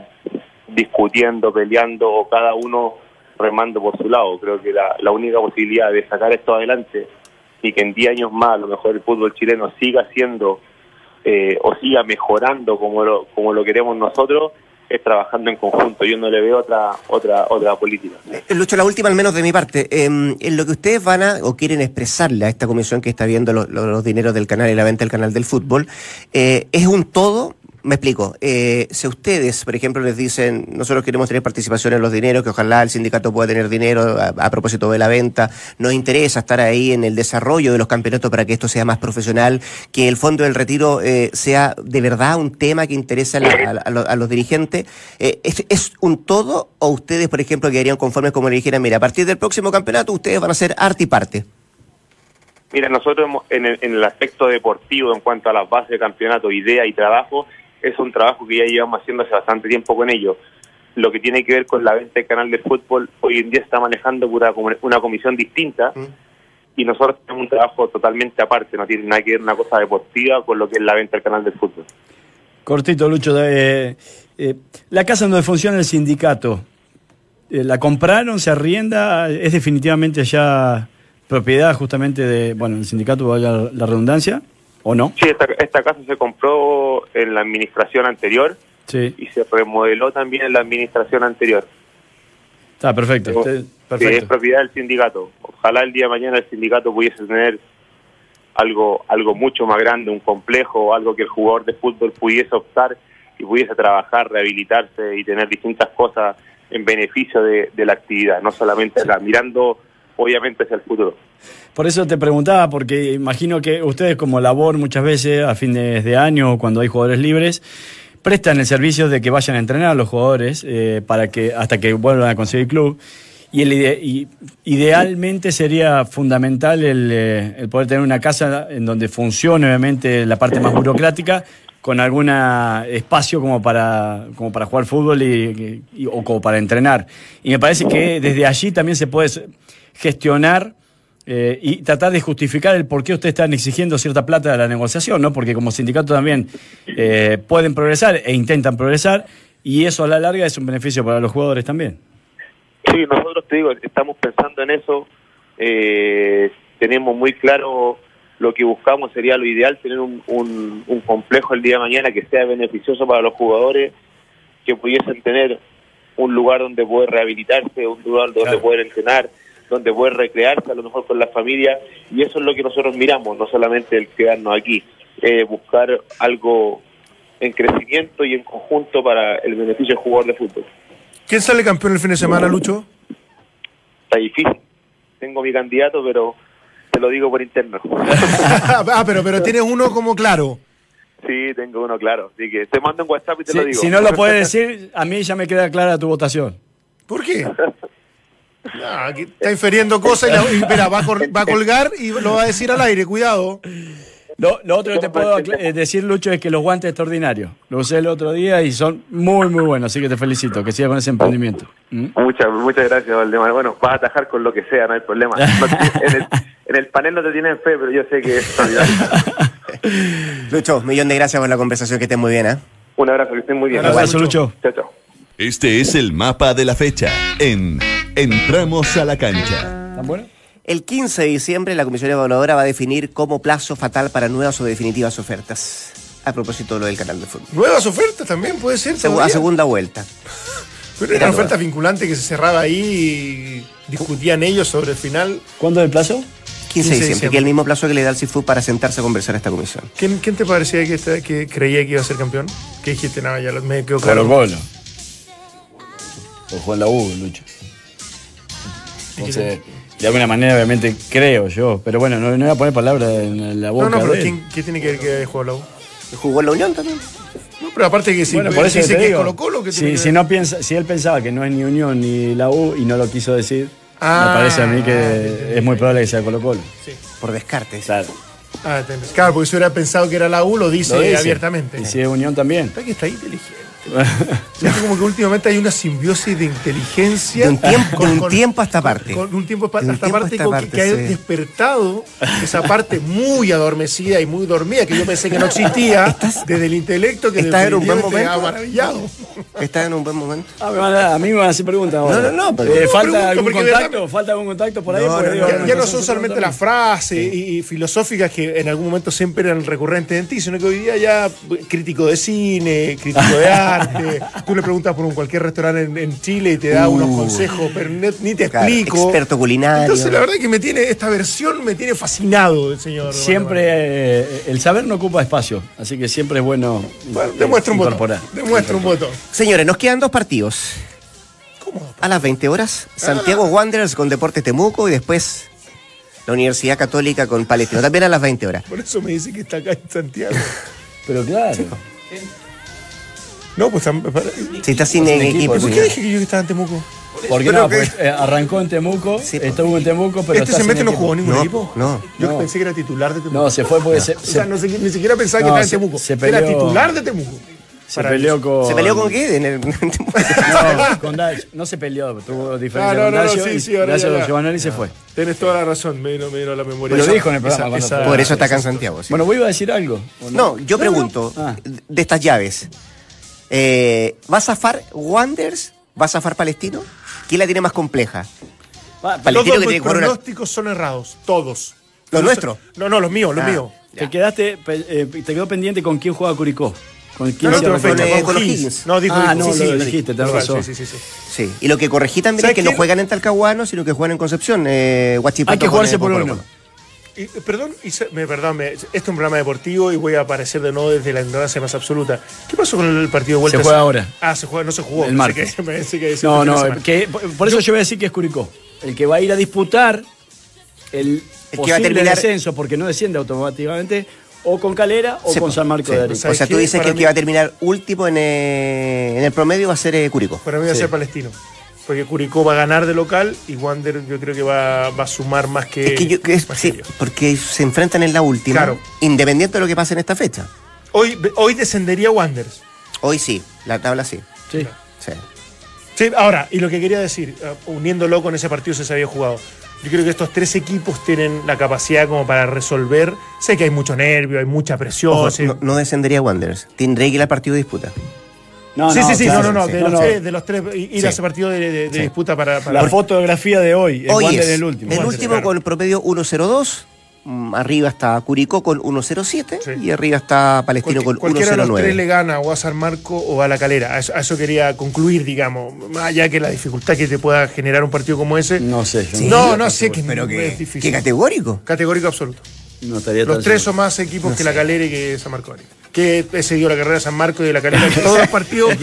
discutiendo, peleando o cada uno remando por su lado. Creo que la, la única posibilidad de sacar esto adelante y que en 10 años más a lo mejor el fútbol chileno siga siendo eh, o siga mejorando como lo, como lo queremos nosotros es trabajando en conjunto. Yo no le veo otra otra otra política. Eh, Lucho, la última al menos de mi parte. Eh, lo que ustedes van a o quieren expresarle a esta comisión que está viendo lo- lo- los dineros del canal y la venta del canal del fútbol, eh, ¿es un todo? Me explico. Eh, si ustedes, por ejemplo, les dicen, nosotros queremos tener participación en los dineros, que ojalá el sindicato pueda tener dinero a, propósito de la venta, nos interesa estar ahí en el desarrollo de los campeonatos para que esto sea más profesional, que el fondo del retiro eh, sea de verdad un tema que interesa a, los dirigentes, eh, ¿es, es un todo o ustedes, por ejemplo, quedarían conformes como le dijeran, mira, a partir del próximo campeonato ustedes van a ser arte y parte? Mira, nosotros hemos- en el, en el aspecto deportivo, en cuanto a las bases de campeonato, idea y trabajo, es un trabajo que ya llevamos haciendo hace bastante tiempo con ellos. Lo que tiene que ver con la venta del canal de fútbol, hoy en día está manejando una, comisión distinta y nosotros tenemos un trabajo totalmente aparte, no tiene nada que ver una cosa deportiva con lo que es la venta del canal del fútbol. Cortito, Lucho. eh, eh, la casa donde funciona el sindicato, eh, ¿la compraron, se arrienda? ¿Es definitivamente ya propiedad justamente de, bueno, el sindicato, valga la redundancia, o no? Sí, esta, esta casa se compró en la administración anterior Sí, y se remodeló también en la administración anterior. está perfecto. Usted- es propiedad del sindicato. Ojalá el día de mañana el sindicato pudiese tener algo algo mucho más grande, un complejo, algo que el jugador de fútbol pudiese optar y pudiese trabajar, rehabilitarse y tener distintas cosas en beneficio de, de la actividad, no solamente acá, mirando obviamente hacia el futuro. Por eso te preguntaba, porque imagino que ustedes como labor muchas veces a fines de año cuando hay jugadores libres, prestan el servicio de que vayan a entrenar a los jugadores eh, para que hasta que vuelvan a conseguir club. Y, el idealmente sería fundamental el, eh, el poder tener una casa en donde funcione obviamente la parte más burocrática con algún espacio como para, como para jugar fútbol y- o como para entrenar. Y me parece que desde allí también se puede gestionar eh, y tratar de justificar el por qué ustedes están exigiendo cierta plata de la negociación, ¿no? Porque como sindicato también eh, pueden progresar e intentan progresar y eso a la larga es un beneficio para los jugadores también. Sí, nosotros te digo, estamos pensando en eso, eh, tenemos muy claro lo que buscamos, sería lo ideal tener un, un, un complejo el día de mañana que sea beneficioso para los jugadores, que pudiesen tener un lugar donde poder rehabilitarse, un lugar donde Claro. poder entrenar, donde poder recrearse a lo mejor con la familia, y eso es lo que nosotros miramos, no solamente el quedarnos aquí, eh, buscar algo en crecimiento y en conjunto para el beneficio del jugador de fútbol. ¿Quién sale campeón el fin de semana, Lucho? Está difícil. Tengo mi candidato, pero te lo digo por interno. [laughs] ah, pero, pero tienes uno como claro. sí, tengo uno claro. Así que te mando un WhatsApp y te lo digo. si no lo puedes [laughs] decir, a mí ya me queda clara tu votación. ¿Por qué? [laughs] Aquí está infiriendo cosas y, la- y mira, va a, cor- va a colgar y lo va a decir al aire, cuidado. Lo, lo otro que te puedo eh, decir, Lucho, es que los guantes extraordinarios. Lo usé el otro día y son muy, muy buenos. Así que te felicito. Que sigas con ese emprendimiento. ¿Mm? Muchas, muchas gracias, Valdemar. Bueno, vas a atajar con lo que sea, no hay problema. [laughs] No te- en, el, en el panel no te tienen fe, pero yo sé que es. Lucho, millón de gracias por la conversación, que estén muy bien, ¿eh? Un abrazo, que estén muy bien. Abrazo, Lucho. Chao, chao. Este es el mapa de la fecha en Entramos a la cancha. ¿Tan bueno? El 15 de diciembre la Comisión Evaluadora va a definir como plazo fatal para nuevas o definitivas ofertas. A propósito de lo del canal de fútbol. Nuevas ofertas también puede ser. Segu- todavía. a segunda vuelta. [laughs] Pero era una oferta vinculante que se cerraba ahí y discutían ellos sobre el final. ¿Cuándo es el plazo? 15 de diciembre, que es el mismo plazo que le da el CIFU para sentarse a conversar a esta comisión. ¿Quién, quién te parecía que, esta- que creía que iba a ser campeón? ¿Qué dijiste? Nada, ya me quedó claro. Colo Colo. O Juan la U, Lucho. Entonces, de alguna manera, obviamente, creo yo. Pero bueno, no, no voy a poner palabras en la boca. No, no, pero de él. ¿quién, ¿qué tiene que ver que jugado la U? Jugó en la Unión también. No, pero aparte que si Bueno, por eso dice te que es digo, Colo Colo, que tiene si, que si no piensa, si él pensaba que no es ni Unión ni la U y no lo quiso decir, Ah, me parece a mí que es muy probable que sea Colo Colo. Por descarte. Claro. Ah, claro, porque si hubiera pensado que era la U, lo dice, Lo dice. abiertamente. Y si es Unión también. Está que está inteligente. [laughs] Siento como que últimamente hay una simbiosis de inteligencia. De un tiempo, con- de un tiempo a esta parte. Con un tiempo De un hasta tiempo parte, con que- parte, que ha sí. despertado esa parte muy adormecida y muy dormida que yo pensé que no existía desde el intelecto que estás en un buen ha momento? maravillado. Está en un buen momento. Ah, me van a, a mí me van a hacer preguntas ahora. No, no, no, pero- Eh, No, ¿Falta algún contacto? ¿Falta algún contacto por ahí? No, Porque digo, Ya, no son solamente las frases y, y filosóficas que en algún momento siempre eran recurrentes en ti, sino que hoy día ya crítico de cine, crítico de arte. [laughs] Tú le preguntas por un cualquier restaurante en, en Chile y te da unos consejos, pero ni, ni te Claro, explico. experto culinario. Entonces, la verdad es que me tiene, esta versión me tiene fascinado el señor. Siempre eh, el saber no ocupa espacio, así que siempre es bueno, Bueno, eh, demuestra un voto. incorporar. Demuestra un voto. Señores, nos quedan dos partidos. ¿Cómo? A las 20 horas, Santiago Wanderers con Deportes Temuco y después la Universidad Católica con Palestino. También a las 20 horas. Por eso me dice que está acá en Santiago. [laughs] Pero claro, No, pues Si está sin Sin equipo, equipo, ¿Por qué dije que yo estaba en Temuco? porque no, que- pues eh, arrancó en Temuco, Sí, estuvo en Temuco, pero ¿Este semestre no jugó ningún No, equipo? no. Yo No. pensé que era titular de Temuco. No, se fue porque se, O sea, se- no sé, ni siquiera pensaba que estaba en Temuco. se Era titular de Temuco. Se peleó con. ¿Se peleó con qué? En el- [laughs] No, con Daich. No se peleó, tuvo diferencia Ah, no, con no, no, Dacio sí, y sí, ahora gracias ya, a ya. Giovanni se fue. Tienes toda la razón, me vino, me vino a la memoria. Lo Esa- dijo en el programa esa- esa-. Por eso está acá en Santiago. sí. Bueno, ¿vos ibas a decir algo? ¿o No, yo pregunto, Ah. de estas llaves, eh, ¿va a zafar Wanderers? ¿Va a zafar Palestino? ¿Quién la tiene más compleja? Todos Palestino que tiene jugar una- pronósticos son errados, todos. ¿Los nuestros? No, no, los míos, los Ah. míos. Te quedaste, eh, te quedó pendiente con quién juega Curicó. ¿Con quién No, se no, refiere? con, con Higgins. No, dijo, Ah, dijo. no, Sí, lo sí, dijiste, tenés razón. Sí, sí, sí. sí. Sí, y lo que corregí también es ¿Sabes que no juegan en Talcahuano, sino que juegan en Concepción. Eh, Hay que jugarse eh, por uno. Y, eh, perdón, y se- me, perdón, me- esto es un programa deportivo y voy a aparecer de nuevo desde la ignorancia más absoluta. ¿Qué pasó con el partido de vuelta? Se juega ahora. Ah, se juega, no se jugó. El martes. que- [laughs] pensé que No, no, que, por eso yo voy a decir que es Curicó. El que va a ir a disputar el, El que va a posible terminar- descenso, porque no desciende automáticamente, o con Calera o Sí, con San Marco sí. de Arica. O ¿Sabes sea, tú dices que el mí- que va a terminar último en, eh, en el promedio va a ser eh, Curicó. Para mí va a Sí. ser palestino. Porque Curicó va a ganar de local y Wander yo creo que va, va a sumar más que. Es que yo, que es- más que porque se enfrentan en la última, Claro. independiente de lo que pase en esta fecha. Hoy, hoy descendería Wanderers. Hoy sí, la tabla sí. Sí. sí. Sí, ahora, y lo que quería decir, eh, uniéndolo con ese partido que se había jugado, yo creo que estos tres equipos tienen la capacidad como para resolver. Sé que hay mucho nervio, hay mucha presión. Ojo, sí. no, no descendería Wanderers. Tendría que ir al partido de disputa. No, sí, sí, sí, claro, no, no, no, sí. de, No, los no. Tres, de los tres, ir Sí. a ese partido de, de- de Sí. disputa para. para La fotografía de hoy, el Hoy Wander es el último. el Wander, último claro. con el promedio 1.02. mm, Arriba está Curicó con 1.07 Sí. y arriba está Palestino con cualquiera de los tres le 1.09. gana o a San Marco o a la calera. A eso, a eso quería concluir, digamos. Más allá que la dificultad que te pueda generar un partido como ese. No sé, Sí. no, no sé que Pero es que, difícil. qué categórico. Categórico absoluto. no estaría Los tres seguro. son más equipos que la calera y que San Marco. Que he seguido la carrera de San Marco y de la calera [laughs] [laughs] en todos los partidos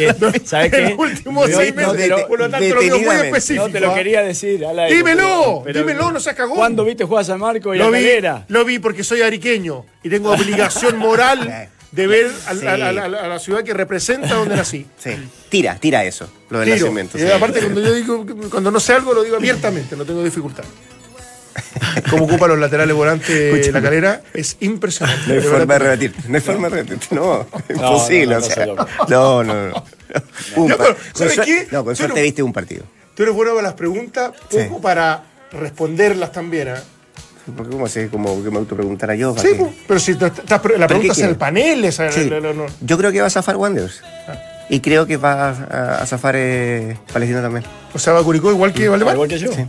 ¿sabes qué? los últimos No, seis no, meses. pero Por lo tanto, lo digo muy específico. No te lo quería decir. al aire, Dímelo, pero- dímelo, no seas cagón. ¿Cuándo viste jugar a San Marco y Lo a vi, Calera? lo vi porque soy ariqueño y tengo [laughs] obligación moral de ver a, Sí. a- a- a- a la ciudad que representa donde nací. Sí. Tira, tira eso, lo del Tiro. nacimiento. Y sí. aparte, cuando yo digo, cuando no sé algo, lo digo abiertamente, no tengo dificultad. [laughs] Cómo ocupa los laterales volantes la calera es impresionante. No hay De forma de rebatir. No hay forma de rebatir. No, no, imposible. no, o no, sea, no, no, no, no. Un No, pa- pero, con ¿sabes qué? No, con suerte viste un partido. Tú eres bueno para las preguntas, poco Sí. para responderlas también. ¿ah? Porque como así, como que me autopreguntara yo. Sí, pero si te- estás pre- la ¿Pero pregunta es en el panel. esa- Sí. no, no, no. Yo creo que va a zafar Wanderers. Y creo que va a, a zafar eh, Palestino también. O sea, va Curicó igual que Valdemar. Igual que yo. Sí.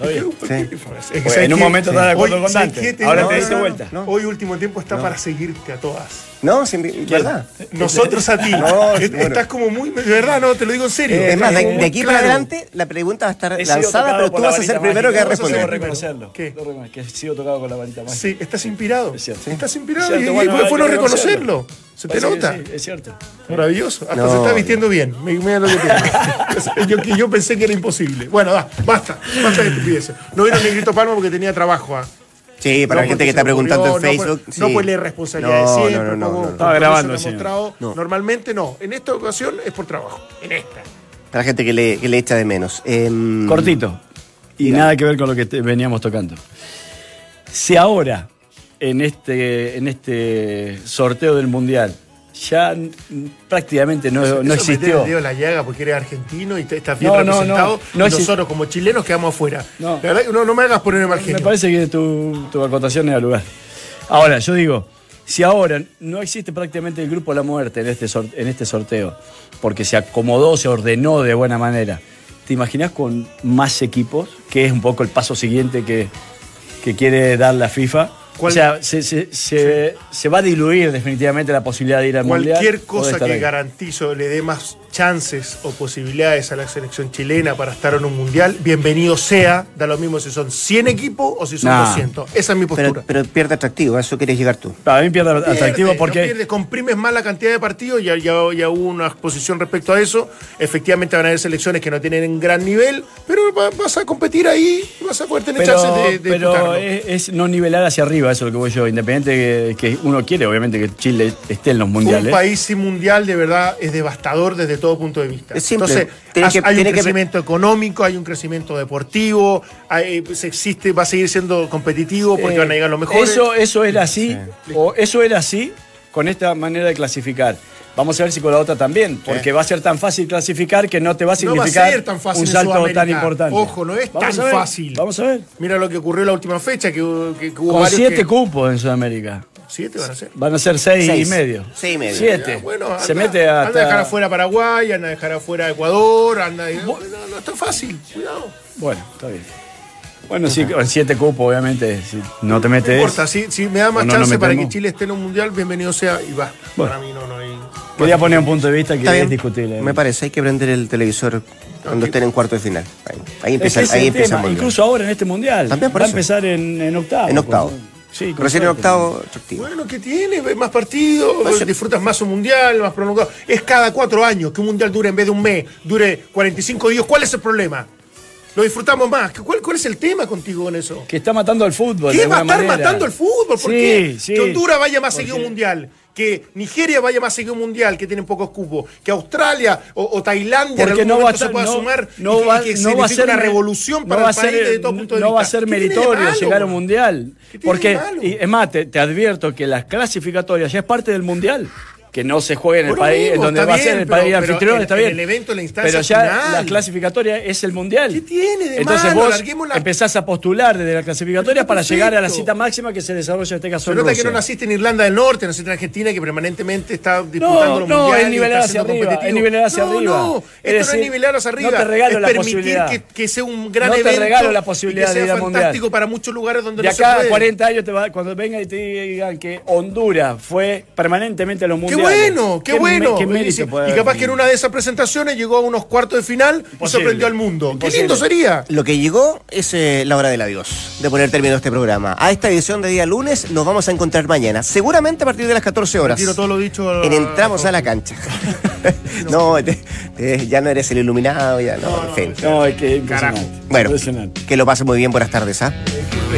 En un momento estás de acuerdo Hoy, con ¿sabes Dante. Ahora No, te diste vuelta. no. Hoy último tiempo está para seguirte a todas. No, sin, ¿verdad? Nosotros a ti. [laughs] No. Estás como muy. De verdad, no, te lo digo en serio. es más, de, aquí para adelante la pregunta va a estar lanzada, pero tú la vas a ser varita primero que mágica. responder. Debo reconocerlo. ¿Qué? Debo Que he sido tocado con la varita mágica. Sí, estás inspirado. Es cierto. Estás inspirado Es cierto, y, y bueno, fue hay bueno que reconocerlo. Se te nota. sí, es cierto. Maravilloso. Hasta No. se está vistiendo bien. Me- Mira lo que tiene. [laughs] [laughs] yo, que yo pensé que era imposible. Bueno, va, basta. Basta de estupideces. No vieron Negrito Palma porque tenía trabajo. ah. Sí, para No la gente que está preguntando en Facebook. No, sí. no puede responsabilidad No, de siempre. no, no, poco no, no. Estaba grabando, que ha señor. mostrado. No. Normalmente no. En esta ocasión es por trabajo. En esta. Para la gente que le, que le echa de menos. Em, Cortito. Y nada que ver con lo que te- veníamos tocando. Si ahora, en este, en este sorteo del Mundial, ya prácticamente no, no Eso existió. en la llaga porque eres argentino y estás bien No, representado. no. Y nosotros, como chilenos, quedamos afuera. No. La verdad que no, no me hagas poner mal Me genio. parece que tu, tu acotación era lugar. Ahora, yo digo, si ahora no existe prácticamente el grupo la muerte en este, en este sorteo, porque se acomodó, se ordenó de buena manera, ¿te imaginas con más equipos? Que es un poco el paso siguiente que, que quiere dar la FIFA. ¿Cuál- O sea, se, se- se- se va a diluir definitivamente la posibilidad de ir al Mundial. Cualquier o de cosa que ahí. garantizo le dé más chances o posibilidades a la selección chilena para estar en un mundial, bienvenido sea. Da lo mismo si son 100 equipos o si son Nah. 200. Esa es mi postura. pero, pero pierde atractivo, a eso quieres llegar tú. Para mí pierde atractivo Pierde, porque. no pierde, comprimes más la cantidad de partidos, ya, ya, ya hubo una exposición respecto a eso. Efectivamente van a haber selecciones que no tienen gran nivel, pero va- vas a competir ahí vas a poder tener Pero, chances de, de pero es no nivelar hacia arriba, eso es lo que voy yo. Independiente que, que uno quiere, obviamente, que Chile esté en los mundiales. Un país sin mundial de verdad es devastador desde todo punto de vista. Es simple. Entonces, Tiene has- que- hay tiene un que- crecimiento económico, hay un crecimiento deportivo, hay- pues, existe, va a seguir siendo competitivo porque Eh, van a llegar los mejores. Eso, eso era así, o eso era así con esta manera de clasificar. Vamos a ver si con la otra también, porque va a ser tan fácil clasificar que no te va a no va a significar ser tan fácil un salto tan importante. Ojo, no es Vamos tan fácil. Vamos a ver. Mira lo que ocurrió la última fecha, que, hubo- que- que hubo Con varios siete que- cupos en Sudamérica. Siete van a ser. Van a ser seis, Seis. y medio. Seis y medio. Siete. Ya, bueno, anda, Se mete hasta... anda a dejar afuera Paraguay, anda a dejar afuera Ecuador, anda a- no, no es tan fácil, cuidado. Bueno, está bien. Bueno, sí, con siete cupos, obviamente, si no te No metes... importa, si, si me da más no chance para que. Chile esté en un mundial, bienvenido sea y va. Bueno. Para mí no, no hay. Quería poner un punto de vista que Está es bien. discutible. Me parece, hay que prender el televisor cuando estén en cuarto de final. Ahí, ahí empieza, ahí es el empieza tema, muy bien. incluso ahora en este mundial. También por va a empezar en, en octavo. En octavo. pues, Sí, Recién en octavo, atractivo. Bueno, ¿qué tiene? Más partidos, Pues, disfrutas más un mundial, más prolongado. Es cada cuatro años que un mundial dure en vez de un mes, dure 45 días. ¿Cuál es el problema? Lo disfrutamos más. ¿Cuál, cuál es el tema contigo con eso? Que está matando al fútbol. ¿Qué de va a estar manera. matando el fútbol? ¿Por Sí, qué? sí. Que Honduras vaya más seguido a un mundial. Que Nigeria vaya más seguido mundial, que tienen pocos cupos. Que Australia o, o Tailandia Porque en no algún va a se pueda no- sumar no va- y que no va a ser una revolución no para va el ser- país desde todo punto de no vista. va a ser ¿Qué tiene de meritorio malo? llegar a un mundial. ¿Qué tiene Porque, y, es más, te, te advierto que las clasificatorias ya es parte del mundial. Que no se juegue en el país, en donde va a ser el pero- país pero anfitrión, está en bien. el evento, en la instancia pero ya final. la clasificatoria es el mundial. ¿Qué tiene de Entonces malo? vos la- empezás a postular desde la clasificatoria para llegar a la cita máxima que se desarrolla en este caso Se en nota que no naciste en Irlanda del Norte, naciste en Argentina, que permanentemente está disputando No, los no, mundiales. es nivelar hacia arriba, competitivo. es nivelar hacia no, arriba. No, Es esto no decir, es nivelar hacia arriba. no te regalo es la posibilidad. que, que sea un gran No te evento. regalo la y posibilidad que de sea ir al mundial. fantástico para muchos lugares donde De no se acá a puede. 40 años, te va- cuando vengan y te digan que Honduras fue permanentemente a los mundiales. Bueno, qué, bueno. qué Y mérito y haber capaz que en una de esas presentaciones llegó a unos cuartos de final y Imposible. sorprendió al mundo. Imposible. Qué lindo sería. Lo que llegó es eh, la hora del adiós, de poner término a este programa. A esta edición de día lunes nos vamos a encontrar mañana, seguramente a partir de las 14 horas. Tiro todo lo dicho. a- En Entramos a la cancha. [laughs] [laughs] no, te- te- ya no eres el iluminado, ya no, en fin. No, es que impresionante. Bueno, Impresionante. que lo pase muy bien, buenas tardes, ¿ah? Eh,